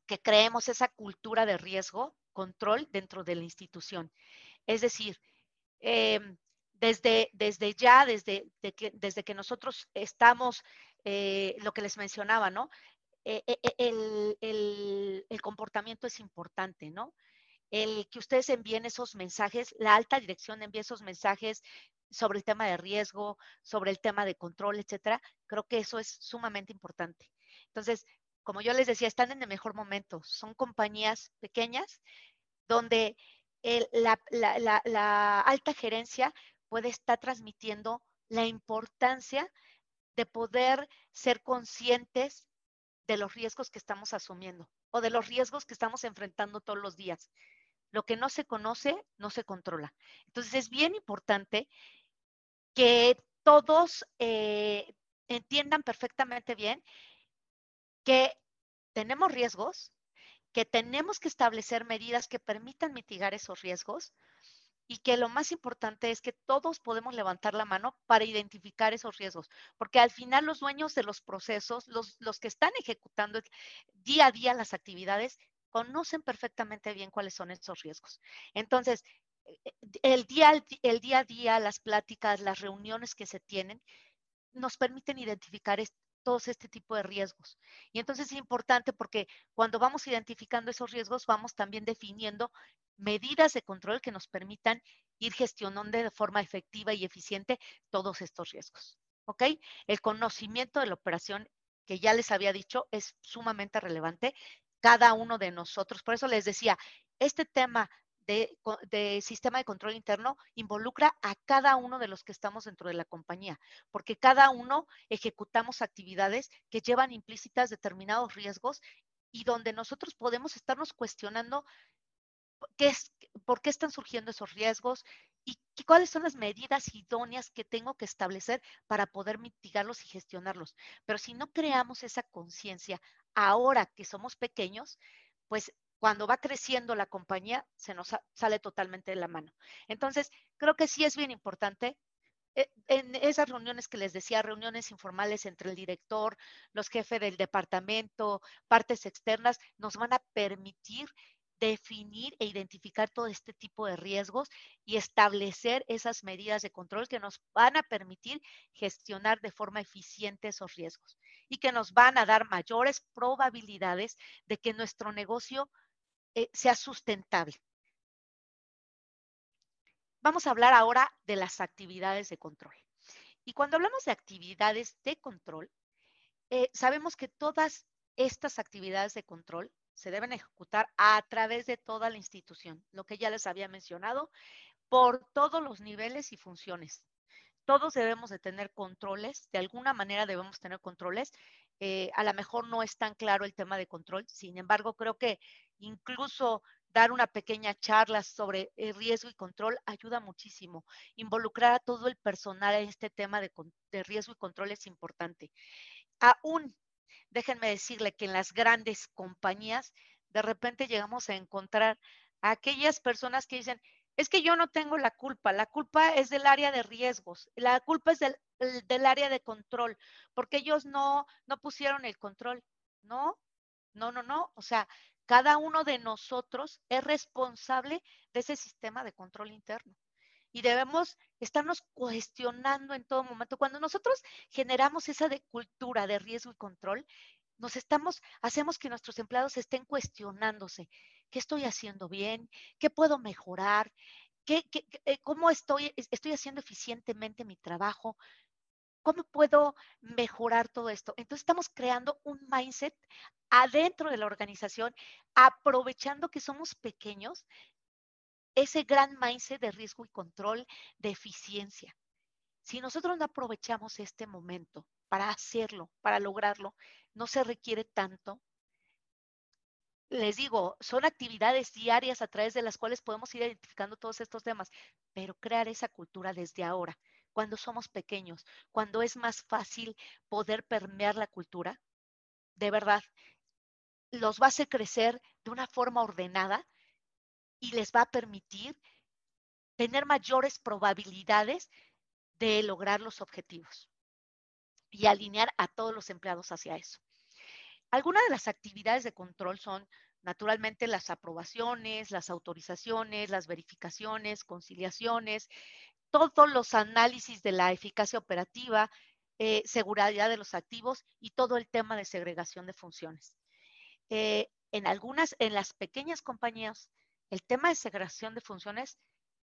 que creemos esa cultura de riesgo, control dentro de la institución. Es decir, Em, desde, desde ya, desde, que, desde que nosotros estamos, eh, lo que les mencionaba, ¿no? Eh, eh, el, el, el, comportamiento es importante, ¿no? El que ustedes envíen esos mensajes, la alta dirección envíe esos mensajes sobre el tema de riesgo, sobre el tema de control, etcétera, creo que eso es sumamente importante. Entonces, como yo les decía, están en el mejor momento. Son compañías pequeñas donde la, alta gerencia puede estar transmitiendo la importancia de poder ser conscientes de los riesgos que estamos asumiendo o de los riesgos que estamos enfrentando todos los días. lo que no se conoce no se controla. Entonces es bien importante que todos eh, entiendan perfectamente bien que tenemos riesgos, que tenemos que establecer medidas que permitan mitigar esos riesgos y que lo más importante es que todos podemos levantar la mano para identificar esos riesgos, porque al final los dueños de los procesos, los, los que están ejecutando día a día las actividades, conocen perfectamente bien cuáles son esos riesgos. Entonces, eh, el día, el día a día, las pláticas, las reuniones que se tienen, nos permiten identificar todos este tipo de riesgos. Y entonces es importante porque cuando vamos identificando esos riesgos, vamos también definiendo medidas de control que nos permitan ir gestionando de forma efectiva y eficiente todos estos riesgos. ¿Ok? El conocimiento de la operación, que ya les había dicho, es sumamente relevante. Cada uno de nosotros, por eso les decía, este tema de, sistema de control interno involucra a cada uno de los que estamos dentro de la compañía, porque cada uno ejecutamos actividades que llevan implícitas determinados riesgos y donde nosotros podemos estarnos cuestionando qué es, por qué están surgiendo esos riesgos y cuáles son las medidas idóneas que tengo que establecer para poder mitigarlos y gestionarlos. Pero si no creamos esa conciencia ahora que somos pequeños, pues cuando va creciendo la compañía, se nos sale totalmente de la mano. Entonces, creo que sí es bien importante. Eh, en esas reuniones que les decía, reuniones informales entre el director, los jefes del departamento, partes externas, nos van a permitir definir e identificar todo este tipo de riesgos y establecer esas medidas de control que nos van a permitir gestionar de forma eficiente esos riesgos y que nos van a dar mayores probabilidades de que nuestro negocio eh, sea sustentable. Vamos a hablar ahora de las actividades de control. Y cuando hablamos de actividades de control, eh, sabemos que todas estas actividades de control se deben ejecutar a través de toda la institución, lo que ya les había mencionado, por todos los niveles y funciones. Todos debemos de tener controles, de alguna manera debemos tener controles. Eh, a lo mejor no es tan claro el tema de control, sin embargo, creo que incluso dar una pequeña charla sobre el riesgo y control ayuda muchísimo. Involucrar a todo el personal en este tema de, riesgo y control es importante. Aún, déjenme decirle que en las grandes compañías, de repente llegamos a encontrar a aquellas personas que dicen, es que yo no tengo la culpa, la culpa es del área de riesgos, la culpa es del, del área de control, porque ellos no, no pusieron el control. No, no, no, no. O sea, cada uno de nosotros es responsable de ese sistema de control interno. Y debemos estarnos cuestionando en todo momento. Cuando nosotros generamos esa cultura de riesgo y control, nos estamos, hacemos que nuestros empleados estén cuestionándose. ¿Qué estoy haciendo bien? ¿Qué puedo mejorar? ¿Qué, eh, ¿Cómo estoy, estoy haciendo eficientemente mi trabajo? ¿Cómo puedo mejorar todo esto? Entonces estamos creando un mindset adentro de la organización, aprovechando que somos pequeños, ese gran mindset de riesgo y control, de eficiencia. Si nosotros no aprovechamos este momento para hacerlo, para lograrlo, no se requiere tanto. Les digo, son actividades diarias a través de las cuales podemos ir identificando todos estos temas, pero crear esa cultura desde ahora cuando somos pequeños, cuando es más fácil poder permear la cultura, de verdad, los va a hacer crecer de una forma ordenada y les va a permitir tener mayores probabilidades de lograr los objetivos y alinear a todos los empleados hacia eso. Algunas de las actividades de control son naturalmente las aprobaciones, las autorizaciones, las verificaciones, conciliaciones, todos los análisis de la eficacia operativa, eh, seguridad de los activos y todo el tema de segregación de funciones. Eh, en algunas, en las pequeñas compañías, el tema de segregación de funciones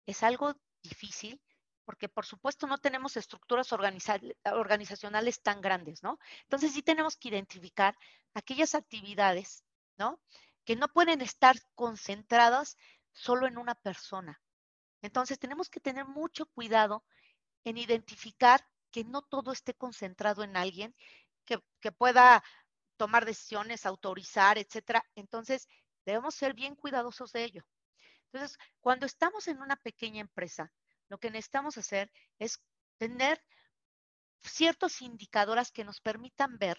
es algo difícil porque por supuesto no tenemos estructuras organizacionales tan grandes, ¿no? Entonces sí tenemos que identificar aquellas actividades, ¿no? Que no pueden estar concentradas solo en una persona, entonces tenemos que tener mucho cuidado en identificar que no todo esté concentrado en alguien que, pueda tomar decisiones, autorizar, etcétera. Entonces debemos ser bien cuidadosos de ello. Entonces, cuando estamos en una pequeña empresa, lo que necesitamos hacer es tener ciertos indicadores que nos permitan ver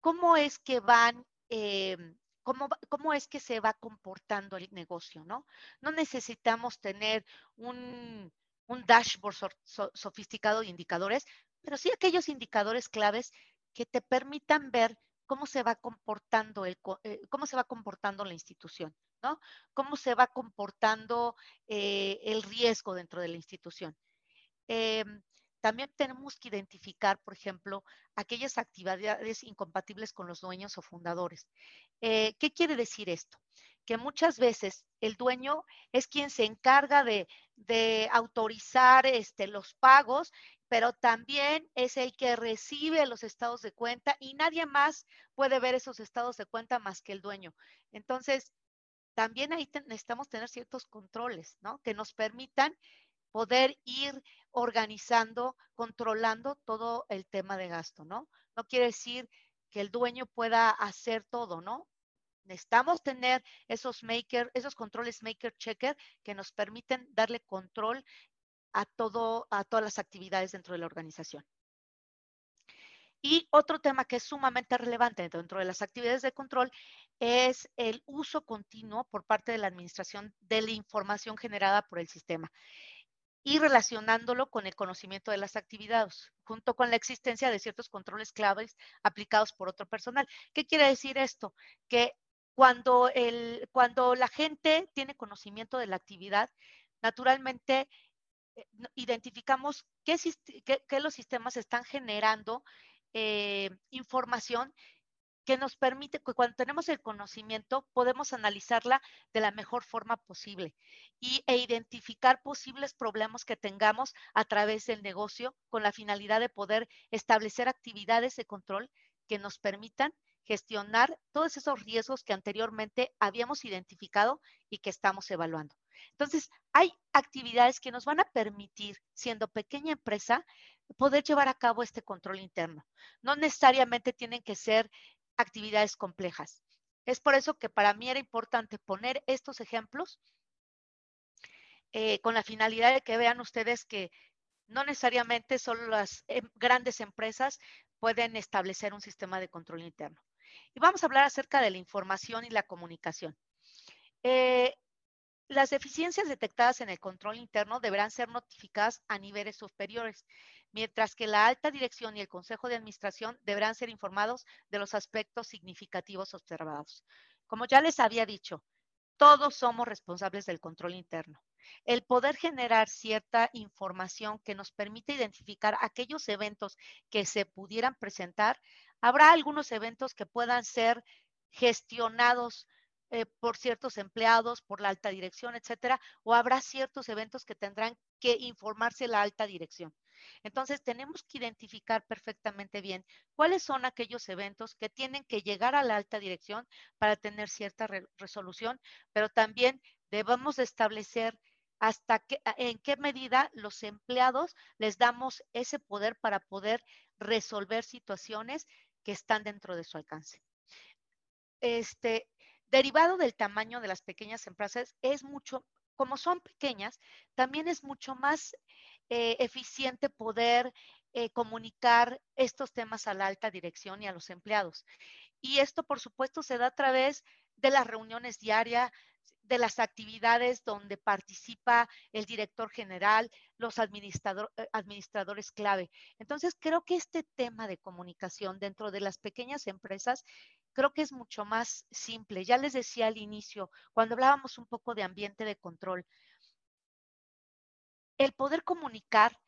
cómo es que van, em, cómo, cómo, es que se va comportando el negocio, ¿no? No necesitamos tener un, un dashboard sofisticado de indicadores, pero sí aquellos indicadores claves que te permitan ver cómo se va comportando el, eh, cómo se va comportando la institución, ¿no? Cómo se va comportando eh, el riesgo dentro de la institución. Em, también tenemos que identificar, por ejemplo, aquellas actividades incompatibles con los dueños o fundadores. Eh, ¿Qué quiere decir esto? Que muchas veces el dueño es quien se encarga de, autorizar este, los pagos, pero también es el que recibe los estados de cuenta y nadie más puede ver esos estados de cuenta más que el dueño. Entonces, también ahí necesitamos tener ciertos controles, ¿no? Que nos permitan poder ir organizando, controlando todo el tema de gasto, ¿no? No quiere decir que el dueño pueda hacer todo, ¿no? Necesitamos tener esos maker, esos controles maker checker que nos permiten darle control a todo, a todas las actividades dentro de la organización. Y otro tema que es sumamente relevante dentro de las actividades de control es el uso continuo por parte de la administración de la información generada por el sistema y relacionándolo con el conocimiento de las actividades, junto con la existencia de ciertos controles claves aplicados por otro personal. ¿Qué quiere decir esto? Que cuando, el, cuando la gente tiene conocimiento de la actividad, naturalmente eh, identificamos qué, los sistemas están generando eh, información que nos permite que cuando tenemos el conocimiento podemos analizarla de la mejor forma posible y, e identificar posibles problemas que tengamos a través del negocio con la finalidad de poder establecer actividades de control que nos permitan gestionar todos esos riesgos que anteriormente habíamos identificado y que estamos evaluando. Entonces, hay actividades que nos van a permitir, siendo pequeña empresa, poder llevar a cabo este control interno. No necesariamente tienen que ser actividades complejas. Es por eso que para mí era importante poner estos ejemplos eh, con la finalidad de que vean ustedes que no necesariamente solo las em, grandes empresas pueden establecer un sistema de control interno. Y vamos a hablar acerca de la información y la comunicación. Eh, las deficiencias detectadas en el control interno deberán ser notificadas a niveles superiores mientras que la alta dirección y el consejo de administración deberán ser informados de los aspectos significativos observados. Como ya les había dicho, todos somos responsables del control interno. El poder generar cierta información que nos permite identificar aquellos eventos que se pudieran presentar, habrá algunos eventos que puedan ser gestionados eh, por ciertos empleados, por la alta dirección, etcétera, o habrá ciertos eventos que tendrán que informarse la alta dirección. Entonces, tenemos que identificar perfectamente bien cuáles son aquellos eventos que tienen que llegar a la alta dirección para tener cierta resolución, pero también debemos establecer hasta qué, en qué medida los empleados les damos ese poder para poder resolver situaciones que están dentro de su alcance. Este, derivado del tamaño de las pequeñas empresas, es mucho, como son pequeñas, también es mucho más eh, eficiente poder eh, comunicar estos temas a la alta dirección y a los empleados. Y esto, por supuesto, se da a través de las reuniones diarias, de las actividades donde participa el director general, los administrador, eh, administradores clave. Entonces, creo que este tema de comunicación dentro de las pequeñas empresas, creo que es mucho más simple. Ya les decía al inicio, cuando hablábamos un poco de ambiente de control, el poder comunicar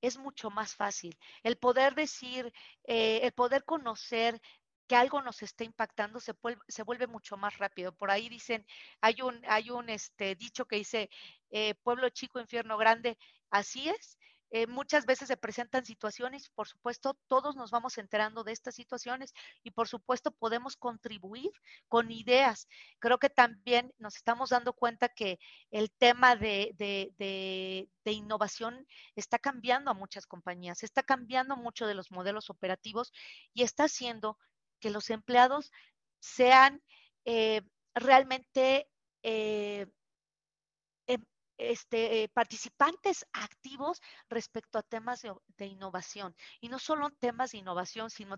es mucho más fácil. El poder decir, eh, el poder conocer que algo nos está impactando se vuelve, se vuelve, mucho más rápido. Por ahí dicen, hay un, hay un este, dicho que dice, eh, pueblo chico, infierno grande. Así es, eh, muchas veces se presentan situaciones, por supuesto, todos nos vamos enterando de estas situaciones y por supuesto podemos contribuir con ideas. Creo que también nos estamos dando cuenta que el tema de, de innovación está cambiando a muchas compañías, está cambiando mucho de los modelos operativos y está haciendo que los empleados sean eh, realmente... Eh, este, participantes activos respecto a temas de, innovación. Y no solo temas de innovación, sino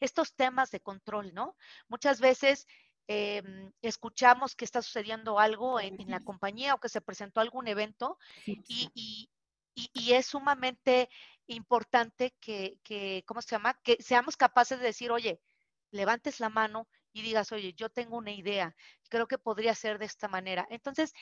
estos temas de control, ¿no? Muchas veces em, escuchamos que está sucediendo algo en, la compañía o que se presentó algún evento y, es sumamente importante que, que, ¿cómo se llama? Que seamos capaces de decir, oye, levantes la mano y digas, oye, yo tengo una idea, creo que podría ser de esta manera. Entonces,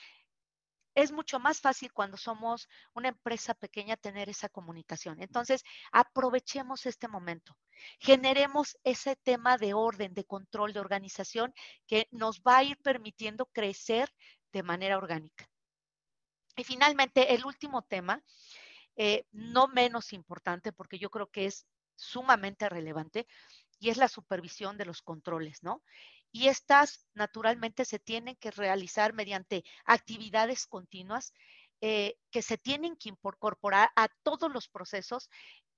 es mucho más fácil cuando somos una empresa pequeña tener esa comunicación. Entonces, aprovechemos este momento, generemos ese tema de orden, de control, de organización que nos va a ir permitiendo crecer de manera orgánica. Y finalmente, el último tema, eh, no menos importante, porque yo creo que es sumamente relevante, y es la supervisión de los controles, ¿no? Y estas naturalmente se tienen que realizar mediante actividades continuas eh, que se tienen que incorporar a todos los procesos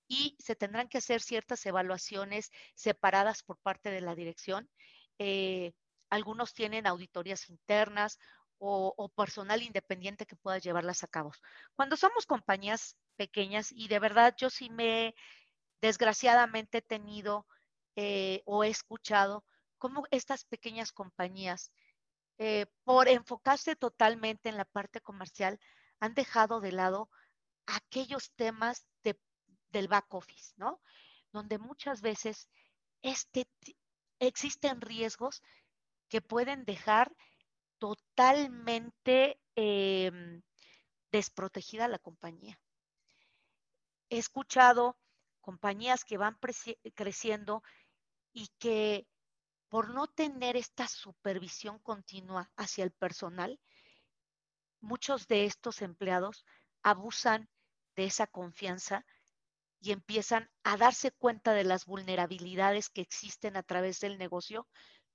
y se tendrán que hacer ciertas evaluaciones separadas por parte de la dirección. Eh, algunos tienen auditorías internas o, personal independiente que pueda llevarlas a cabo. Cuando somos compañías pequeñas, y de verdad yo sí me desgraciadamente he tenido eh, o he escuchado cómo estas pequeñas compañías, eh, por enfocarse totalmente en la parte comercial, han dejado de lado aquellos temas del back office, ¿no? Donde muchas veces este, existen riesgos que pueden dejar totalmente em, desprotegida la compañía. He escuchado compañías que van creciendo y que por no tener esta supervisión continua hacia el personal, muchos de estos empleados abusan de esa confianza y empiezan a darse cuenta de las vulnerabilidades que existen a través del negocio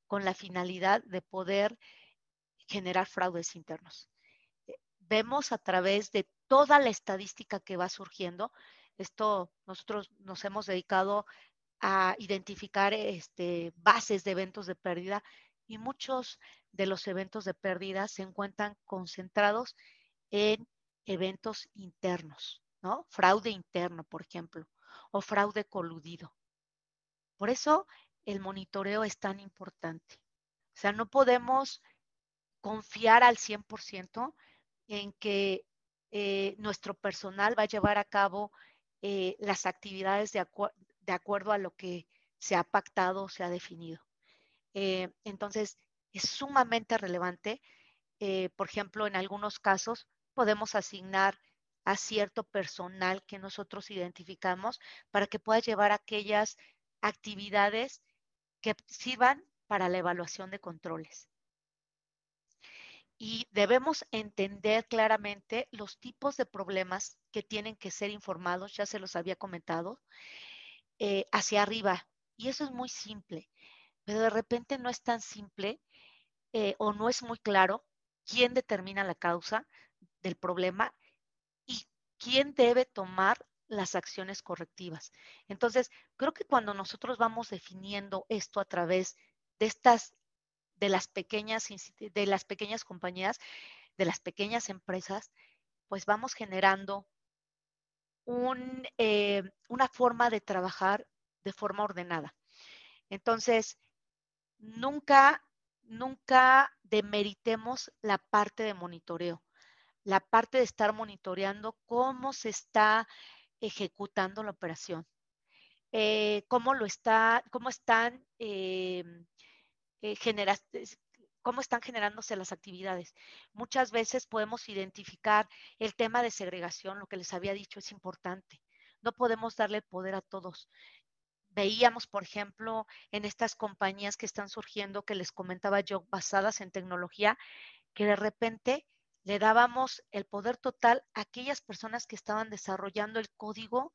con la finalidad de poder generar fraudes internos. Eh, vemos a través de toda la estadística que va surgiendo, esto nosotros nos hemos dedicado a identificar este, bases de eventos de pérdida y muchos de los eventos de pérdida se encuentran concentrados en eventos internos, ¿no? Fraude interno, por ejemplo, o fraude coludido. Por eso el monitoreo es tan importante. O sea, no podemos confiar al 100% en que eh, nuestro personal va a llevar a cabo eh, las actividades de, de acuerdo a lo que se ha pactado, se ha definido. Eh, entonces, es sumamente relevante. Eh, por ejemplo, en algunos casos podemos asignar a cierto personal que nosotros identificamos para que pueda llevar aquellas actividades que sirvan para la evaluación de controles. Y debemos entender claramente los tipos de problemas que tienen que ser informados, ya se los había comentado, eh, hacia arriba. Y eso es muy simple, pero de repente no es tan simple eh, o no es muy claro quién determina la causa del problema y quién debe tomar las acciones correctivas. Entonces, creo que cuando nosotros vamos definiendo esto a través de estas, de las pequeñas, de las pequeñas compañías, de las pequeñas empresas, pues vamos generando eh, una forma de trabajar de forma ordenada. Entonces, nunca, nunca demeritemos la parte de monitoreo, la parte de estar monitoreando cómo se está ejecutando la operación, eh, cómo lo está, cómo están eh, cómo están generándose las actividades. Muchas veces podemos identificar el tema de segregación, lo que les había dicho es importante. No podemos darle poder a todos. Veíamos, por ejemplo, en estas compañías que están surgiendo, que les comentaba yo, basadas en tecnología, que de repente le dábamos el poder total a aquellas personas que estaban desarrollando el código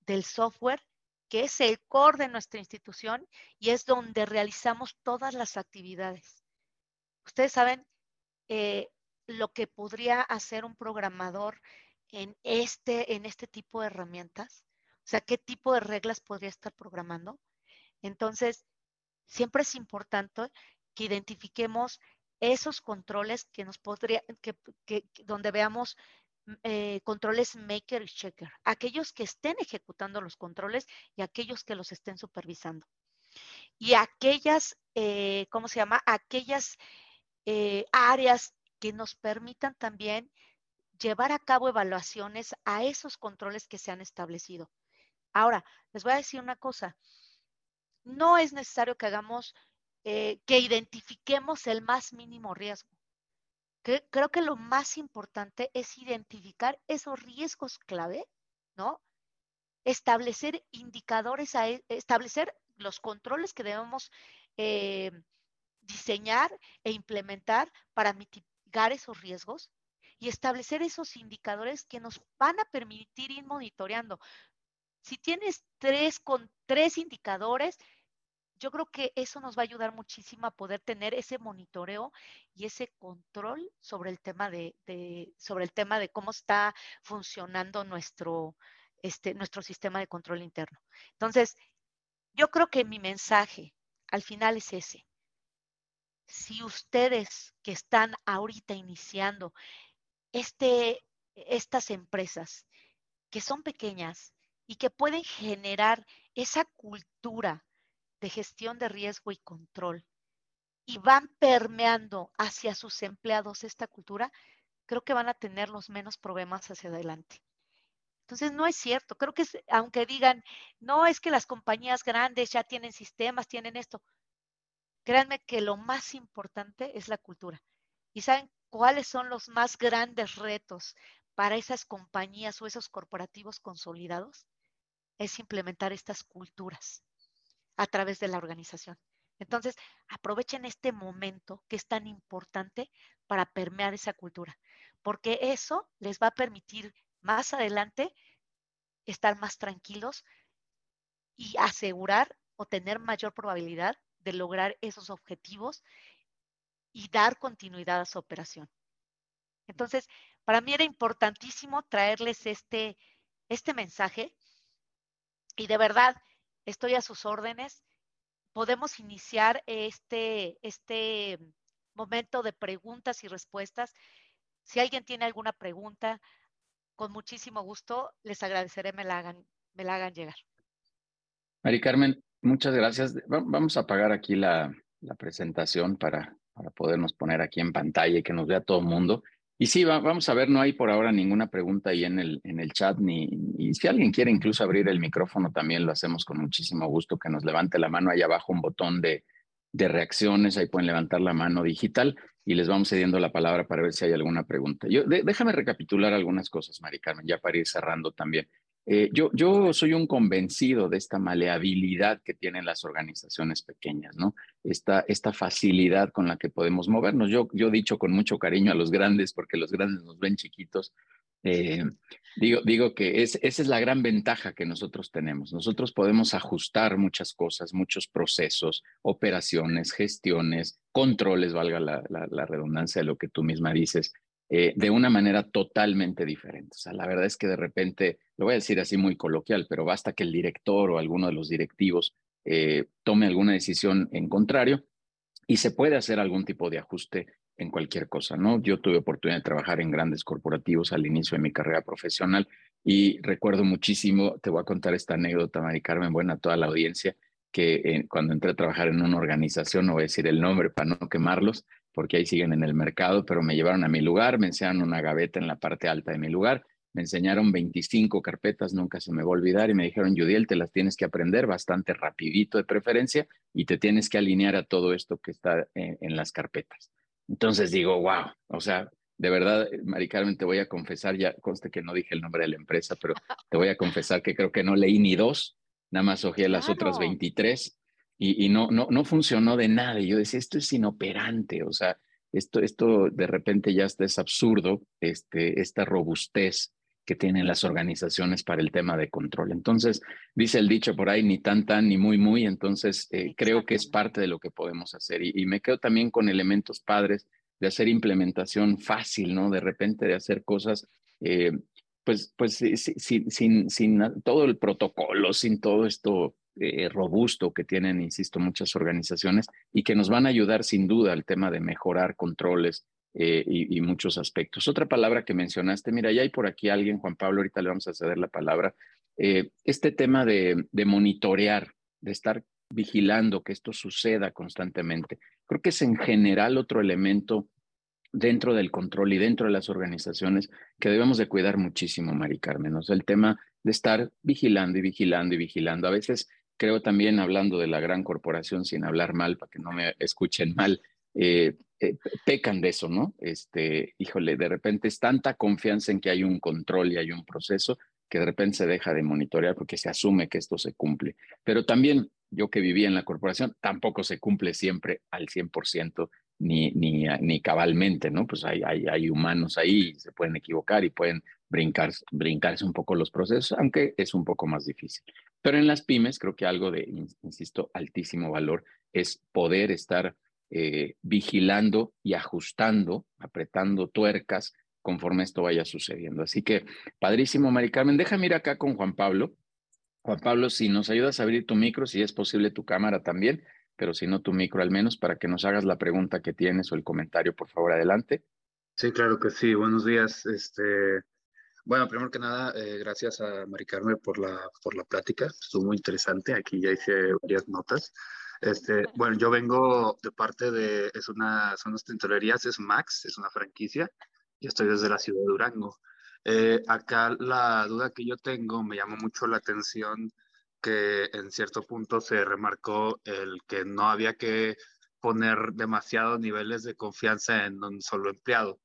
del software, que es el core de nuestra institución y es donde realizamos todas las actividades. Ustedes saben eh, lo que podría hacer un programador en este, en este tipo de herramientas. O sea, qué tipo de reglas podría estar programando. Entonces, siempre es importante que identifiquemos esos controles que nos podría, que, donde veamos eh, controles maker y checker, aquellos que estén ejecutando los controles y aquellos que los estén supervisando. Y aquellas, eh, ¿cómo se llama? Aquellas eh, áreas que nos permitan también llevar a cabo evaluaciones a esos controles que se han establecido. Ahora, les voy a decir una cosa. No es necesario que hagamos, que identifiquemos el más mínimo riesgo creo que lo más importante es identificar esos riesgos clave, ¿no? Establecer indicadores, a, e, establecer los controles que debemos eh, diseñar e implementar para mitigar esos riesgos y establecer esos indicadores que nos van a permitir ir monitoreando. Si tienes tres, con tres indicadores, yo creo que eso nos va a ayudar muchísimo a poder tener ese monitoreo y ese control sobre el tema de, sobre el tema de cómo está funcionando nuestro, este, nuestro sistema de control interno. Entonces, yo creo que mi mensaje al final es ese. Si ustedes que están ahorita iniciando este, estas empresas que son pequeñas y que pueden generar esa cultura de gestión de riesgo y control y van permeando hacia sus empleados esta cultura, creo que van a tener los menos problemas hacia adelante. Entonces, no es cierto. Creo que aunque digan, no es que las compañías grandes ya tienen sistemas, tienen esto. Créanme que lo más importante es la cultura. ¿Y saben cuáles son los más grandes retos para esas compañías o esos corporativos consolidados? Es implementar estas culturas a través de la organización. Entonces, aprovechen este momento que es tan importante para permear esa cultura, porque eso les va a permitir más adelante estar más tranquilos y asegurar o tener mayor probabilidad de lograr esos objetivos y dar continuidad a su operación. Entonces, para mí era importantísimo traerles este, este mensaje y de verdad, estoy a sus órdenes. Podemos iniciar este, este momento de preguntas y respuestas. Si alguien tiene alguna pregunta, con muchísimo gusto les agradeceré me la hagan, me la hagan llegar. Mari Carmen, muchas gracias. Vamos a apagar aquí la, presentación para, para podernos poner aquí en pantalla y que nos vea todo el mundo. Y sí, vamos a ver, no hay por ahora ninguna pregunta ahí en el, en el chat, ni, y si alguien quiere incluso abrir el micrófono, también lo hacemos con muchísimo gusto, que nos levante la mano, ahí abajo un botón de, de reacciones, ahí pueden levantar la mano digital y les vamos cediendo la palabra para ver si hay alguna pregunta. Yo, déjame recapitular algunas cosas, Mari Carmen, ya para ir cerrando también. Eh, yo, soy un convencido de esta maleabilidad que tienen las organizaciones pequeñas, ¿no? Esta, facilidad con la que podemos movernos. Yo, he dicho con mucho cariño a los grandes, porque los grandes nos ven chiquitos. Eh, digo, que es, esa es la gran ventaja que nosotros tenemos. Nosotros podemos ajustar muchas cosas, muchos procesos, operaciones, gestiones, controles, valga la redundancia de lo que tú misma dices, eh, de una manera totalmente diferente. O sea, la verdad es que de repente, lo voy a decir así muy coloquial, pero basta que el director o alguno de los directivos eh, tome alguna decisión en contrario y se puede hacer algún tipo de ajuste en cualquier cosa, ¿no? Yo tuve oportunidad de trabajar en grandes corporativos al inicio de mi carrera profesional y recuerdo muchísimo, te voy a contar esta anécdota, Mari Carmen, buena a toda la audiencia, que eh, cuando entré a trabajar en una organización, no voy a decir el nombre para no quemarlos, porque ahí siguen en el mercado, pero me llevaron a mi lugar, me enseñaron una gaveta en la parte alta de mi lugar, me enseñaron 25 carpetas, nunca se me va a olvidar, y me dijeron, Judiel, te las tienes que aprender bastante rapidito de preferencia y te tienes que alinear a todo esto que está en, las carpetas. Entonces digo, wow, o sea, de verdad, Mari Carmen, te voy a confesar, ya conste que no dije el nombre de la empresa, pero te voy a confesar que creo que no leí ni dos, nada más ojé las otras 23 y, no, no, no funcionó de nada. Y yo decía, esto es inoperante, o sea, esto, esto de repente ya es absurdo, este, esta robustez que tienen las organizaciones para el tema de control. Entonces, dice el dicho por ahí, ni tan tan, ni muy muy, entonces eh, creo que es parte de lo que podemos hacer. Y, me quedo también con elementos padres de hacer implementación fácil, ¿no? De repente de hacer cosas, eh, pues, pues sin, sin, sin todo el protocolo, sin todo esto eh, robusto que tienen, insisto, muchas organizaciones y que nos van a ayudar sin duda al tema de mejorar controles eh, y, muchos aspectos. Otra palabra que mencionaste, mira, ya hay por aquí alguien, Juan Pablo, ahorita le vamos a ceder la palabra, eh, este tema de, de monitorear, de estar vigilando que esto suceda constantemente. Creo que es en general otro elemento dentro del control y dentro de las organizaciones que debemos de cuidar muchísimo, Mari Carmen. El tema de estar vigilando y vigilando y vigilando. A veces creo también hablando de la gran corporación sin hablar mal, para que no me escuchen mal, eh, eh, pecan de eso, ¿no? Este, híjole, de repente es tanta confianza en que hay un control y hay un proceso que de repente se deja de monitorear porque se asume que esto se cumple. Pero también yo que vivía en la corporación, tampoco se cumple siempre al 100% ni, ni, ni cabalmente, ¿no? Pues hay, hay, hay humanos ahí, se pueden equivocar y pueden brincar, brincarse un poco los procesos, aunque es un poco más difícil. Pero en las pymes creo que algo de, insisto, altísimo valor es poder estar eh, vigilando y ajustando, apretando tuercas conforme esto vaya sucediendo. Así que, padrísimo, Mari Carmen, déjame ir acá con Juan Pablo. Juan Pablo, si nos ayudas a abrir tu micro, si es posible tu cámara también, pero si no tu micro al menos, para que nos hagas la pregunta que tienes o el comentario, por favor, adelante. Sí, claro que sí. Buenos días. Este, bueno, primero que nada, eh, gracias a Mari Carmen por la, por la plática. Estuvo muy interesante. Aquí ya hice varias notas. Este, bueno, yo vengo de parte de, es una, son unas tintorerías, es Max, es una franquicia. Yo estoy desde la ciudad de Durango. Eh, acá la duda que yo tengo me llama mucho la atención que en cierto punto se remarcó el que no había que poner demasiados niveles de confianza en un solo empleado,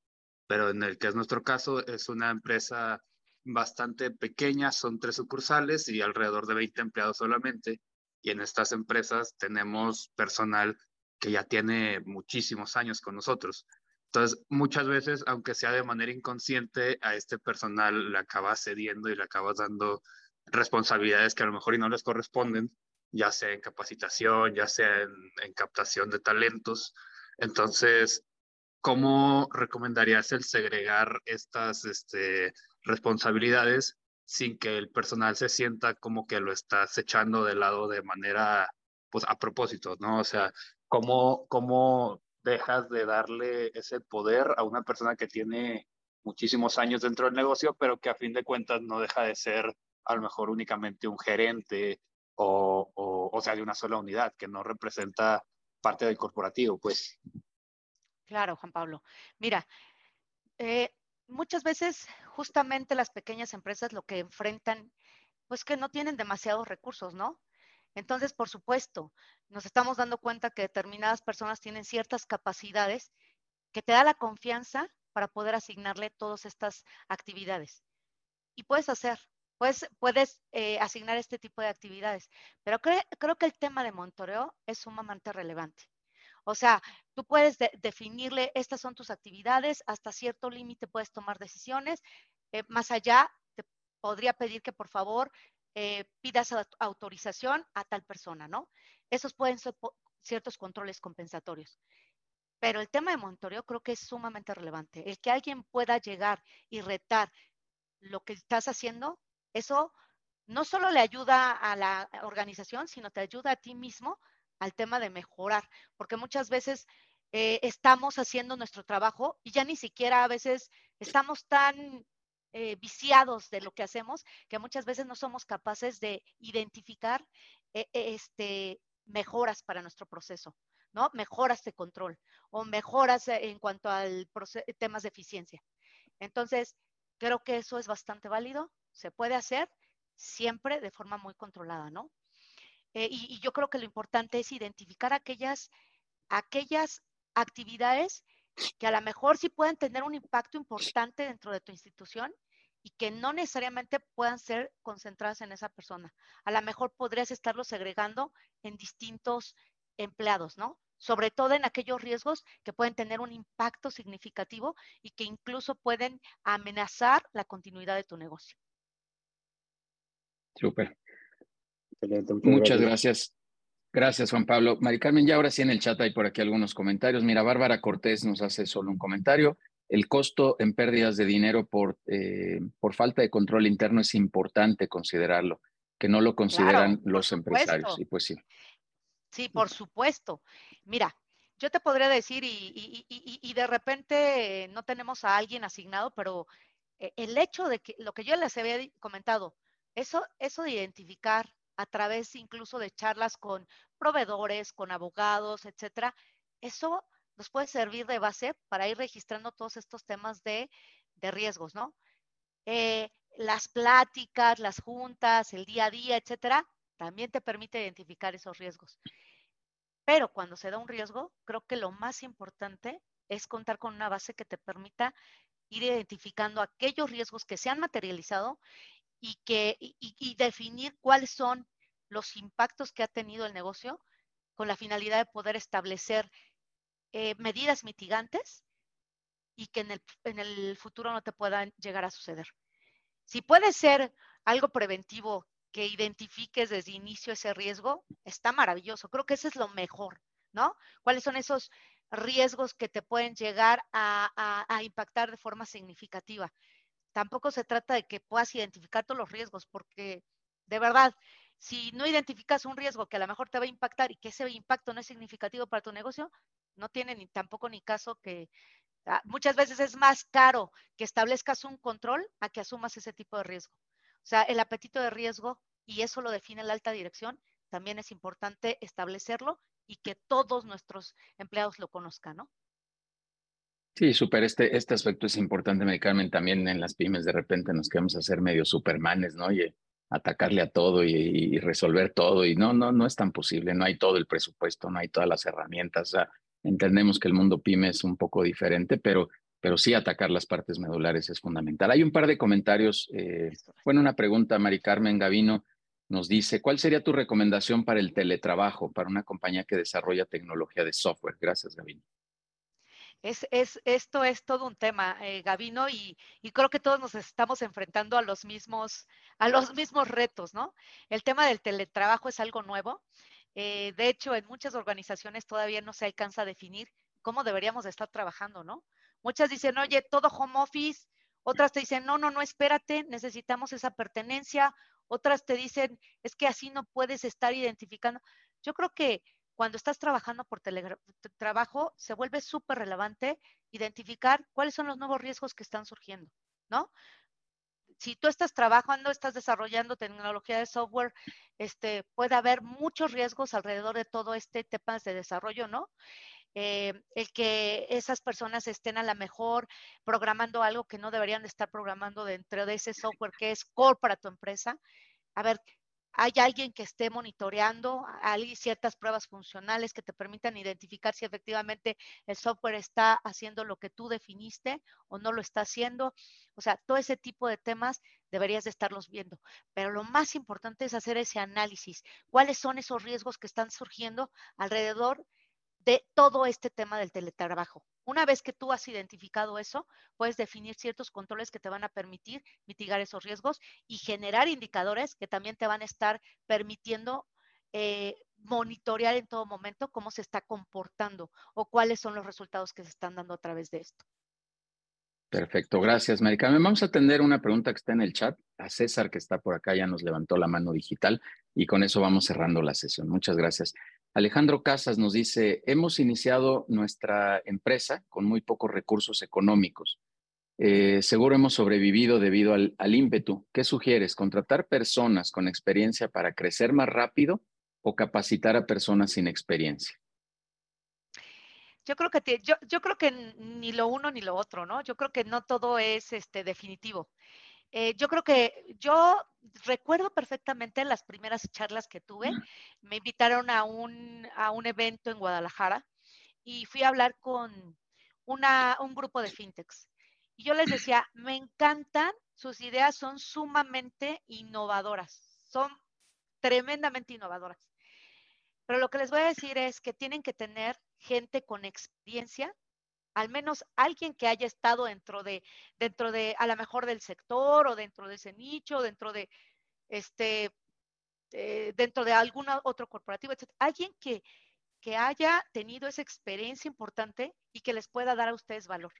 pero en el que es nuestro caso es una empresa bastante pequeña, son tres sucursales y alrededor de 20 empleados solamente, y en estas empresas tenemos personal que ya tiene muchísimos años con nosotros. Entonces, muchas veces, aunque sea de manera inconsciente, a este personal le acabas cediendo y le acabas dando responsabilidades que a lo mejor y no les corresponden, ya sea en capacitación, ya sea en, captación de talentos. Entonces, ¿cómo recomendarías el segregar estas este, responsabilidades sin que el personal se sienta como que lo estás echando de lado de manera, pues a propósito, ¿no? O sea, ¿cómo, cómo dejas de darle ese poder a una persona que tiene muchísimos años dentro del negocio, pero que a fin de cuentas no deja de ser a lo mejor únicamente un gerente o, o, sea, de una sola unidad, que no representa parte del corporativo, pues. Claro, Juan Pablo. Mira, eh, muchas veces justamente las pequeñas empresas lo que enfrentan, pues que no tienen demasiados recursos, ¿no? Entonces, por supuesto, nos estamos dando cuenta que determinadas personas tienen ciertas capacidades que te da la confianza para poder asignarle todas estas actividades. Y puedes hacer, pues puedes eh, asignar este tipo de actividades. Pero creo que el tema de monitoreo es sumamente relevante. O sea, tú puedes definirle, estas son tus actividades, hasta cierto límite puedes tomar decisiones. Eh, más allá, te podría pedir que por favor eh, pidas autorización a tal persona, ¿no? Esos pueden ser ciertos controles compensatorios. Pero el tema de monitoreo creo que es sumamente relevante. El que alguien pueda llegar y retar lo que estás haciendo eso no solo le ayuda a la organización, sino te ayuda a ti mismo al tema de mejorar, porque muchas veces eh, estamos haciendo nuestro trabajo y ya ni siquiera a veces estamos tan eh, viciados de lo que hacemos que muchas veces no somos capaces de identificar eh, este, mejoras para nuestro proceso, ¿no? Mejoras de control o mejoras en cuanto al temas de eficiencia. Entonces, creo que eso es bastante válido se puede hacer siempre de forma muy controlada, ¿no? Eh, y, yo creo que lo importante es identificar aquellas, aquellas actividades que a lo mejor sí pueden tener un impacto importante dentro de tu institución y que no necesariamente puedan ser concentradas en esa persona. A lo mejor podrías estarlo segregando en distintos empleados, ¿no? Sobre todo en aquellos riesgos que pueden tener un impacto significativo y que incluso pueden amenazar la continuidad de tu negocio. Súper. Muchas gracias. Gracias, Juan Pablo. Mari Carmen, ya ahora sí en el chat hay por aquí algunos comentarios. Mira, Bárbara Cortés nos hace solo un comentario. El costo en pérdidas de dinero por, eh, por falta de control interno es importante considerarlo. que no lo consideran los empresarios. Y pues sí. Sí, por supuesto. Mira, yo te podría decir, y, de repente no tenemos a alguien asignado, pero eh, el hecho de que lo que yo les había comentado, eso, eso de identificar a través incluso de charlas con proveedores, con abogados, etcétera, eso nos puede servir de base para ir registrando todos estos temas de, riesgos, ¿no? Eh, las pláticas, las juntas, el día a día, etcétera, también te permite identificar esos riesgos. Pero cuando se da un riesgo, creo que lo más importante es contar con una base que te permita ir identificando aquellos riesgos que se han materializado y, que, y, definir cuáles son los impactos que ha tenido el negocio con la finalidad de poder establecer eh, medidas mitigantes y que en el, en el futuro no te puedan llegar a suceder. Si puede ser algo preventivo que identifiques desde inicio ese riesgo, está maravilloso. Creo que eso es lo mejor, ¿no? ¿Cuáles son esos riesgos que te pueden llegar a, impactar de forma significativa? Tampoco se trata de que puedas identificar todos los riesgos, porque de verdad, si no identificas un riesgo que a lo mejor te va a impactar y que ese impacto no es significativo para tu negocio, no tiene ni tampoco ni caso que ah, muchas veces es más caro que establezcas un control a que asumas ese tipo de riesgo. O sea, el apetito de riesgo, y eso lo define la alta dirección, también es importante establecerlo y que todos nuestros empleados lo conozcan, ¿no? Sí, súper. Este, este aspecto es importante, me Carmen. También en las pymes de repente nos queremos hacer medio supermanes, ¿no? Y atacarle a todo y, resolver todo. Y no, no, no es tan posible. No hay todo el presupuesto, no hay todas las herramientas. O sea, entendemos que el mundo pyme es un poco diferente, pero pero sí atacar las partes medulares es fundamental. Hay un par de comentarios. Eh, bueno, una pregunta, Mari Carmen Gavino nos dice, ¿cuál sería tu recomendación para el teletrabajo, para una compañía que desarrolla tecnología de software? Gracias, Gavino. Es, es, esto es todo un tema, eh, Gavino, y, y, creo que todos nos estamos enfrentando a los mismos, a los mismos retos, ¿no? El tema del teletrabajo es algo nuevo. Eh, de hecho, en muchas organizaciones todavía no se alcanza a definir cómo deberíamos estar trabajando, ¿no? Muchas dicen, oye, todo home office. Otras te dicen, no, no, no, espérate, necesitamos esa pertenencia. Otras te dicen, es que así no puedes estar identificando. Yo creo que cuando estás trabajando por trabajo, se vuelve súper relevante identificar cuáles son los nuevos riesgos que están surgiendo, ¿no? Si tú estás trabajando, estás desarrollando tecnología de software, este, puede haber muchos riesgos alrededor de todo este tema de desarrollo, ¿no? Eh, el que esas personas estén a lo mejor programando algo que no deberían de estar programando dentro de ese software que es core para tu empresa. A ver, hay alguien que esté monitoreando, hay ciertas pruebas funcionales que te permitan identificar si efectivamente el software está haciendo lo que tú definiste o no lo está haciendo. O sea, todo ese tipo de temas deberías de estarlos viendo. Pero lo más importante es hacer ese análisis. ¿Cuáles son esos riesgos que están surgiendo alrededor de todo este tema del teletrabajo. Una vez que tú has identificado eso, puedes definir ciertos controles que te van a permitir mitigar esos riesgos y generar indicadores que también te van a estar permitiendo eh, monitorear en todo momento cómo se está comportando o cuáles son los resultados que se están dando a través de esto. Perfecto, gracias, Marica. Vamos a atender una pregunta que está en el chat. A César, que está por acá, ya nos levantó la mano digital y con eso vamos cerrando la sesión. Muchas gracias. Alejandro Casas nos dice, hemos iniciado nuestra empresa con muy pocos recursos económicos. Eh, seguro hemos sobrevivido debido al, ímpetu. ¿Qué sugieres? ¿Contratar personas con experiencia para crecer más rápido o capacitar a personas sin experiencia? Yo creo que yo creo que ni lo uno ni lo otro, ¿no? Yo creo que no todo es este definitivo. Eh, yo creo que yo recuerdo perfectamente las primeras charlas que tuve. Me invitaron a un, a un evento en Guadalajara y fui a hablar con una, un grupo de fintechs. Y yo les decía, me encantan, sus ideas son sumamente innovadoras, son tremendamente innovadoras. Pero lo que les voy a decir es que tienen que tener gente con experiencia, al menos alguien que haya estado dentro de, dentro de, a lo mejor del sector o dentro de ese nicho, dentro de, este, eh, dentro de algún otro corporativo, etc. Alguien que, que haya tenido esa experiencia importante y que les pueda dar a ustedes valor.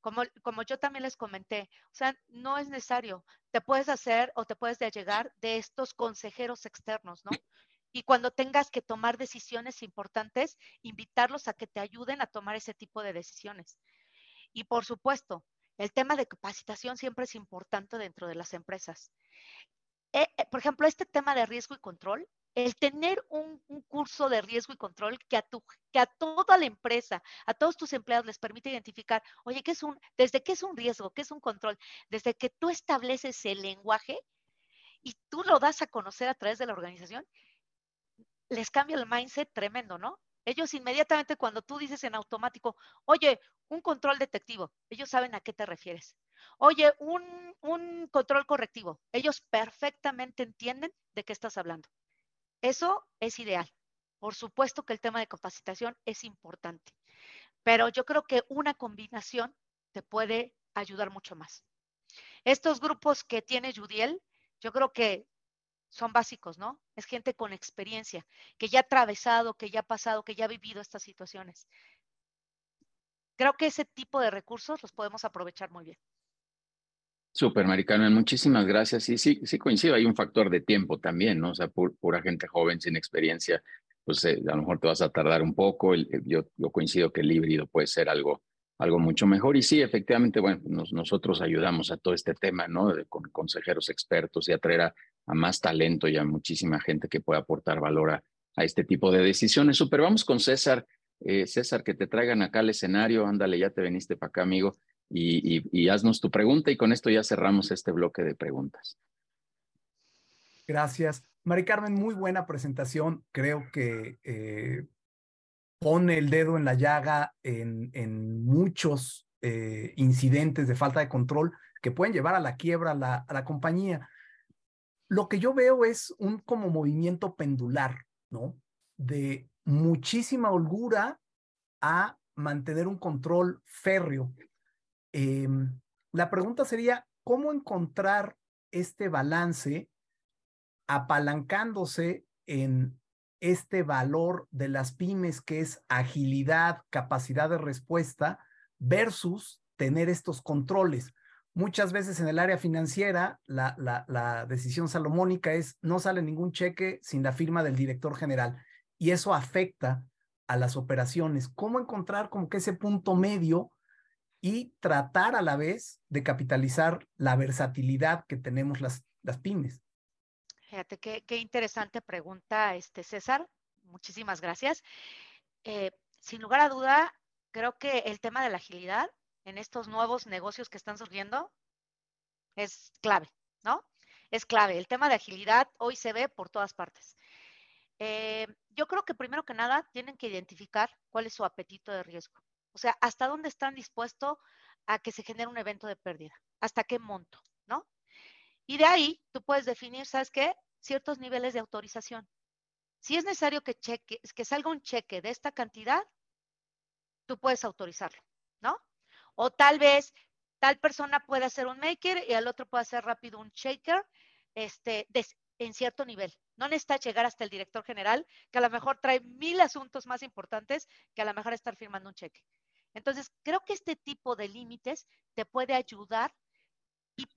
como, como yo también les comenté, o sea, no es necesario. Te puedes hacer o te puedes llegar de estos consejeros externos, ¿no? Y cuando tengas que tomar decisiones importantes, invitarlos a que te ayuden a tomar ese tipo de decisiones. Y por supuesto, el tema de capacitación siempre es importante dentro de las empresas. Eh, eh, por ejemplo, este tema de riesgo y control, el tener un, curso de riesgo y control que a, tu, que a toda la empresa, a todos tus empleados les permite identificar, oye, ¿qué es un, desde qué es un riesgo, qué es un control? Desde que tú estableces el lenguaje y tú lo das a conocer a través de la organización, les cambia el mindset tremendo, ¿no? Ellos inmediatamente cuando tú dices en automático, oye, un control detectivo, ellos saben a qué te refieres. Oye, un, un control correctivo, ellos perfectamente entienden de qué estás hablando. Eso es ideal. Por supuesto que el tema de capacitación es importante, pero yo creo que una combinación te puede ayudar mucho más. Estos grupos que tiene Judiel, yo creo que son básicos, ¿no? Es gente con experiencia, que ya ha atravesado, que ya ha pasado, que ya ha vivido estas situaciones. Creo que ese tipo de recursos los podemos aprovechar muy bien. Súper, Maricano, muchísimas gracias. Sí, sí, sí coincido, hay un factor de tiempo también, ¿no? O sea, pura gente joven sin experiencia, pues eh, a lo mejor te vas a tardar un poco. yo, coincido que el híbrido puede ser algo algo mucho mejor. Y sí, efectivamente, bueno, nosotros ayudamos a todo este tema, ¿no? con consejeros expertos y a, a, más talento y a muchísima gente que pueda aportar valor a, a este tipo de decisiones. Super, vamos con César. Eh, César, que te traigan acá al escenario. Ándale, ya te veniste para acá, amigo. Y, y, haznos tu pregunta y con esto ya cerramos este bloque de preguntas. Gracias. Mari Carmen, muy buena presentación. Creo que eh, pone el dedo en la llaga en, en muchos eh, incidentes de falta de control que pueden llevar a la quiebra la, a la compañía. Lo que yo veo es un como movimiento pendular, ¿no? De muchísima holgura a mantener un control férreo. Eh, la pregunta sería, ¿cómo encontrar este balance apalancándose en este valor de las pymes que es agilidad, capacidad de respuesta versus tener estos controles. Muchas veces en el área financiera la, la, decisión salomónica es no sale ningún cheque sin la firma del director general y eso afecta a las operaciones. ¿Cómo encontrar como que ese punto medio y tratar a la vez de capitalizar la versatilidad que tenemos las, las pymes? Fíjate qué, interesante pregunta, este César. Muchísimas gracias. Eh, sin lugar a duda, creo que el tema de la agilidad en estos nuevos negocios que están surgiendo es clave, ¿no? Es clave. El tema de agilidad hoy se ve por todas partes. Eh, yo creo que primero que nada tienen que identificar cuál es su apetito de riesgo. O sea, hasta dónde están dispuestos a que se genere un evento de pérdida, hasta qué monto, ¿no? Y de ahí tú puedes definir, ¿sabes qué? Ciertos niveles de autorización. Si es necesario que, cheque, que salga un cheque de esta cantidad, tú puedes autorizarlo, ¿no? O tal vez tal persona puede hacer un maker y el otro puede hacer rápido un shaker este, en cierto nivel. No necesita llegar hasta el director general, que a lo mejor trae mil asuntos más importantes que a lo mejor estar firmando un cheque. Entonces, creo que este tipo de límites te puede ayudar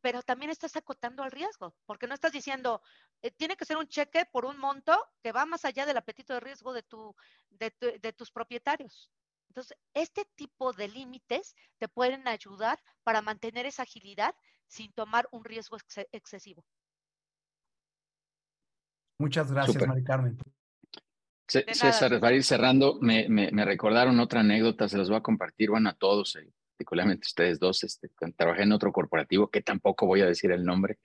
pero también estás acotando al riesgo, porque no estás diciendo, eh, tiene que ser un cheque por un monto que va más allá del apetito de riesgo de, tu, de, tus propietarios. Entonces, este tipo de límites te pueden ayudar para mantener esa agilidad sin tomar un riesgo excesivo. Muchas gracias, Mari Carmen. César, para ir cerrando, me, me, me, recordaron otra anécdota, se las voy a compartir, bueno, a todos. Eh, particularmente ustedes dos, este, trabajé en otro corporativo que tampoco voy a decir el nombre.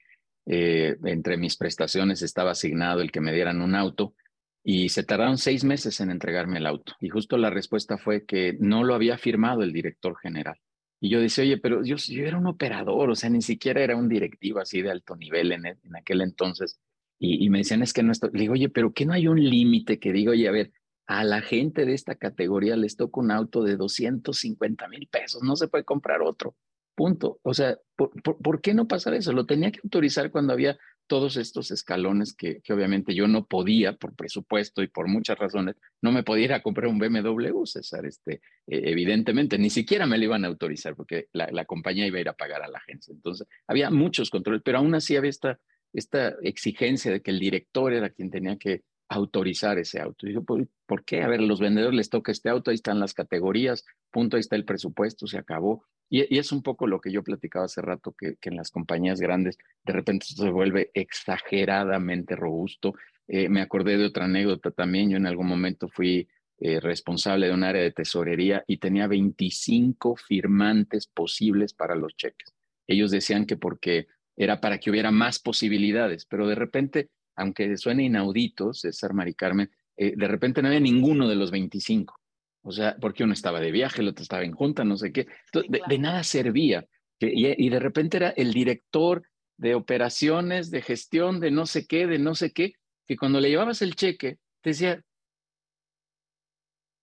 Eh, entre mis prestaciones estaba asignado el que me dieran un auto y se tardaron seis meses en entregarme el auto. Y justo la respuesta fue que no lo había firmado el director general. Y yo decía, oye, pero yo, yo era un operador, o sea, ni siquiera era un directivo así de alto nivel en, en aquel entonces. Y, y, me decían, es que no estoy. Le digo, oye, pero ¿qué no hay un límite que diga, oye, a ver, a la gente de esta categoría les toca un auto de 250 mil pesos, no se puede comprar otro. Punto. O sea, ¿por, qué no pasar eso? Lo tenía que autorizar cuando había todos estos escalones que, obviamente yo no podía por presupuesto y por muchas razones, no me podía ir a comprar un BMW, César, este, eh, evidentemente, ni siquiera me lo iban a autorizar porque la, la, compañía iba a ir a pagar a la agencia. Entonces, había muchos controles, pero aún así había esta, esta exigencia de que el director era quien tenía que autorizar ese auto. Y ¿por, ¿por qué? A ver, los vendedores les toca este auto, ahí están las categorías, punto, ahí está el presupuesto, se acabó. Y, es un poco lo que yo platicaba hace rato, que, en las compañías grandes de repente se vuelve exageradamente robusto. Eh, me acordé de otra anécdota también, yo en algún momento fui eh, responsable de un área de tesorería y tenía 25 firmantes posibles para los cheques. Ellos decían que porque era para que hubiera más posibilidades, pero de repente aunque suene inaudito, César Mari Carmen, eh, de repente no había ninguno de los 25. O sea, porque uno estaba de viaje, el otro estaba en junta, no sé qué. Entonces, sí, claro. de, de, nada servía. Y, y, de repente era el director de operaciones, de gestión, de no sé qué, de no sé qué, que cuando le llevabas el cheque, te decía,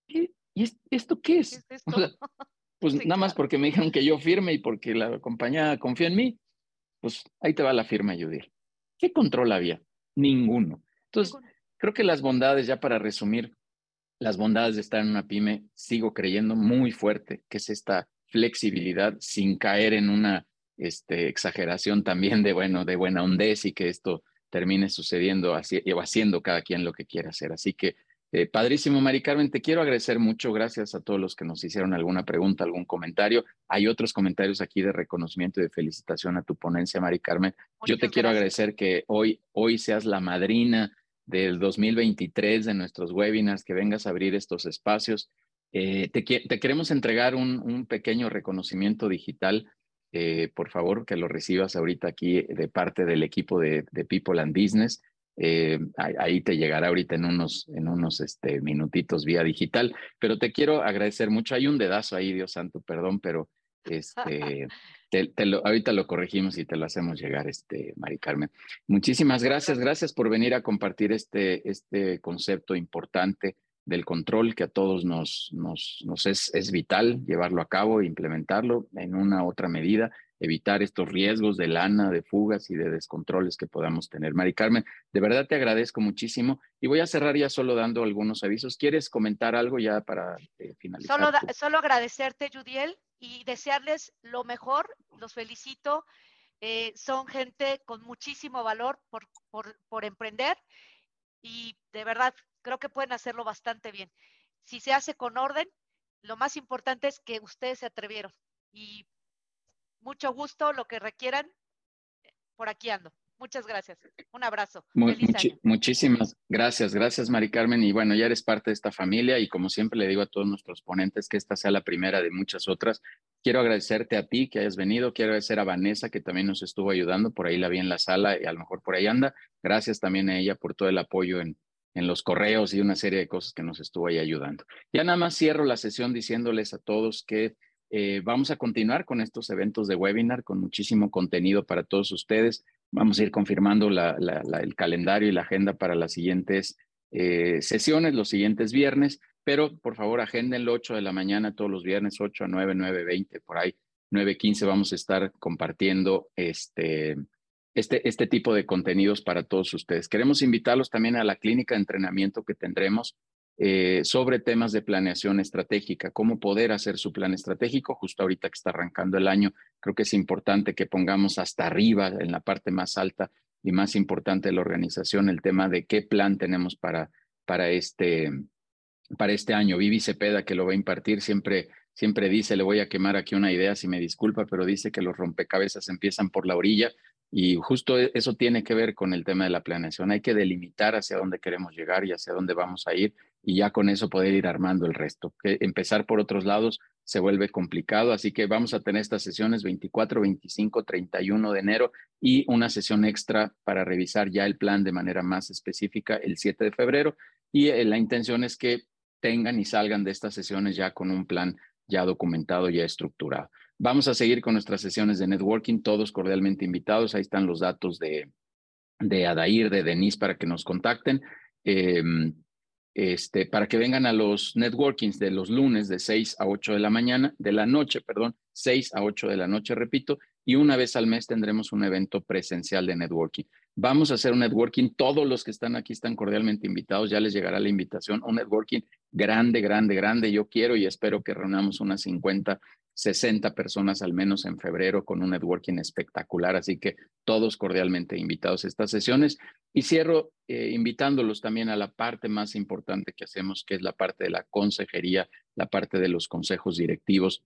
¿y esto qué es? ¿Qué es esto? O sea, pues sí, nada claro. más porque me dijeron que yo firme y porque la compañía confía en mí, pues ahí te va la firma, Judith. ¿Qué control había? Ninguno. Entonces, creo que las bondades, ya para resumir, las bondades de estar en una pyme, sigo creyendo muy fuerte que es esta flexibilidad sin caer en una este, exageración también de, bueno, de buena hondez y que esto termine sucediendo así, o haciendo cada quien lo que quiera hacer. Así que, eh, padrísimo, Mari Carmen, te quiero agradecer mucho. Gracias a todos los que nos hicieron alguna pregunta, algún comentario. Hay otros comentarios aquí de reconocimiento y de felicitación a tu ponencia, Mari Carmen. Muchas Yo te gracias. quiero agradecer que hoy, hoy seas la madrina del 2023 de nuestros webinars, que vengas a abrir estos espacios. Eh, te, te, queremos entregar un, un pequeño reconocimiento digital. Eh, por favor, que lo recibas ahorita aquí de parte del equipo de, de People and Business. Eh, ahí te llegará ahorita en unos, en unos este, minutitos vía digital, pero te quiero agradecer mucho. Hay un dedazo ahí, Dios santo, perdón, pero este, te, te lo, ahorita lo corregimos y te lo hacemos llegar, este, Mari Carmen. Muchísimas gracias, gracias por venir a compartir este, este concepto importante del control que a todos nos, nos, nos es, es vital llevarlo a cabo e implementarlo en una u otra medida evitar estos riesgos de lana, de fugas y de descontroles que podamos tener. Mari Carmen, de verdad te agradezco muchísimo y voy a cerrar ya solo dando algunos avisos. ¿Quieres comentar algo ya para eh, finalizar? Solo, da, solo agradecerte, Judiel, y desearles lo mejor. Los felicito. Eh, son gente con muchísimo valor por, por, por emprender y de verdad creo que pueden hacerlo bastante bien. Si se hace con orden, lo más importante es que ustedes se atrevieron y mucho gusto, lo que requieran, por aquí ando. Muchas gracias. Un abrazo. Muy, muchísimas gracias. Gracias, Mari Carmen. Y bueno, ya eres parte de esta familia y como siempre le digo a todos nuestros ponentes que esta sea la primera de muchas otras. Quiero agradecerte a ti que hayas venido. Quiero agradecer a Vanessa que también nos estuvo ayudando. Por ahí la vi en la sala y a lo mejor por ahí anda. Gracias también a ella por todo el apoyo en, en los correos y una serie de cosas que nos estuvo ahí ayudando. Ya nada más cierro la sesión diciéndoles a todos que eh, vamos a continuar con estos eventos de webinar con muchísimo contenido para todos ustedes. Vamos a ir confirmando el calendario y la agenda para las siguientes eh, sesiones, los siguientes viernes, pero por favor agenden el 8 de la mañana todos los viernes, 8 a 9, 9, 20, por ahí, 9, 15 vamos a estar compartiendo este, este, este tipo de contenidos para todos ustedes. Queremos invitarlos también a la clínica de entrenamiento que tendremos eh, sobre temas de planeación estratégica, cómo poder hacer su plan estratégico. Justo ahorita que está arrancando el año, creo que es importante que pongamos hasta arriba, en la parte más alta y más importante de la organización, el tema de qué plan tenemos para, para, este, para este año. Vivi Cepeda, que lo va a impartir, siempre, siempre dice, le voy a quemar aquí una idea, si me disculpa, pero dice que los rompecabezas empiezan por la orilla. Y justo e, eso tiene que ver con el tema de la planeación. Hay que delimitar hacia dónde queremos llegar y hacia dónde vamos a ir y ya con eso poder ir armando el resto. Que empezar por otros lados se vuelve complicado, así que vamos a tener estas sesiones 24, 25, 31 de enero y una sesión extra para revisar ya el plan de manera más específica el 7 de febrero y eh, la intención es que tengan y salgan de estas sesiones ya con un plan ya documentado, ya estructurado. Vamos a seguir con nuestras sesiones de networking, todos cordialmente invitados. Ahí están los datos de, de Adair, de Denise para que nos contacten. Eh, este, para que vengan a los networkings de los lunes de 6 a 8 de la mañana, de la noche, perdón, 6 a 8 de la noche, repito, y una vez al mes tendremos un evento presencial de networking. Vamos a hacer un networking, todos los que están aquí están cordialmente invitados, ya les llegará la invitación, un networking grande, grande, grande. Yo quiero y espero que reunamos unas 50 60 personas al menos en febrero con un networking espectacular, así que todos cordialmente invitados a estas sesiones. Y cierro eh, invitándolos también a la parte más importante que hacemos, que es la parte de la consejería, la parte de los consejos directivos,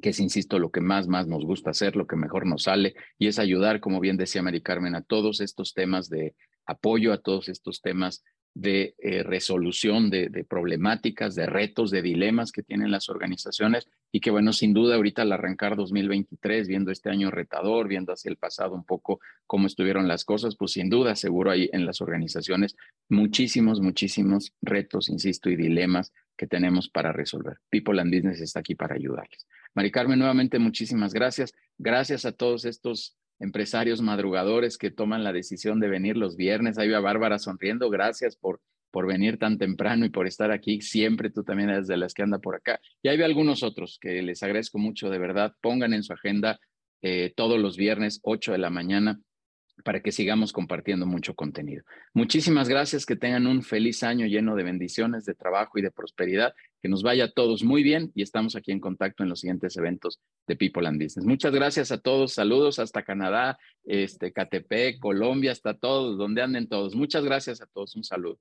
que es, insisto, lo que más, más nos gusta hacer, lo que mejor nos sale, y es ayudar, como bien decía Mari Carmen, a todos estos temas de apoyo, a todos estos temas de eh, resolución de, de, problemáticas, de retos, de dilemas que tienen las organizaciones y que, bueno, sin duda ahorita al arrancar 2023, viendo este año retador, viendo hacia el pasado un poco cómo estuvieron las cosas, pues sin duda seguro hay en las organizaciones muchísimos, muchísimos retos, insisto, y dilemas que tenemos para resolver. People and Business está aquí para ayudarles. Mari Carmen, nuevamente muchísimas gracias. Gracias a todos estos empresarios madrugadores que toman la decisión de venir los viernes. Ahí va Bárbara sonriendo. Gracias por, por venir tan temprano y por estar aquí. Siempre tú también eres de las que anda por acá. Y hay algunos otros que les agradezco mucho, de verdad. Pongan en su agenda eh, todos los viernes, 8 de la mañana, para que sigamos compartiendo mucho contenido. Muchísimas gracias, que tengan un feliz año lleno de bendiciones, de trabajo y de prosperidad, que nos vaya a todos muy bien y estamos aquí en contacto en los siguientes eventos de People and Business. Muchas gracias a todos, saludos hasta Canadá, este, KTP, Colombia, hasta todos, donde anden todos. Muchas gracias a todos, un saludo.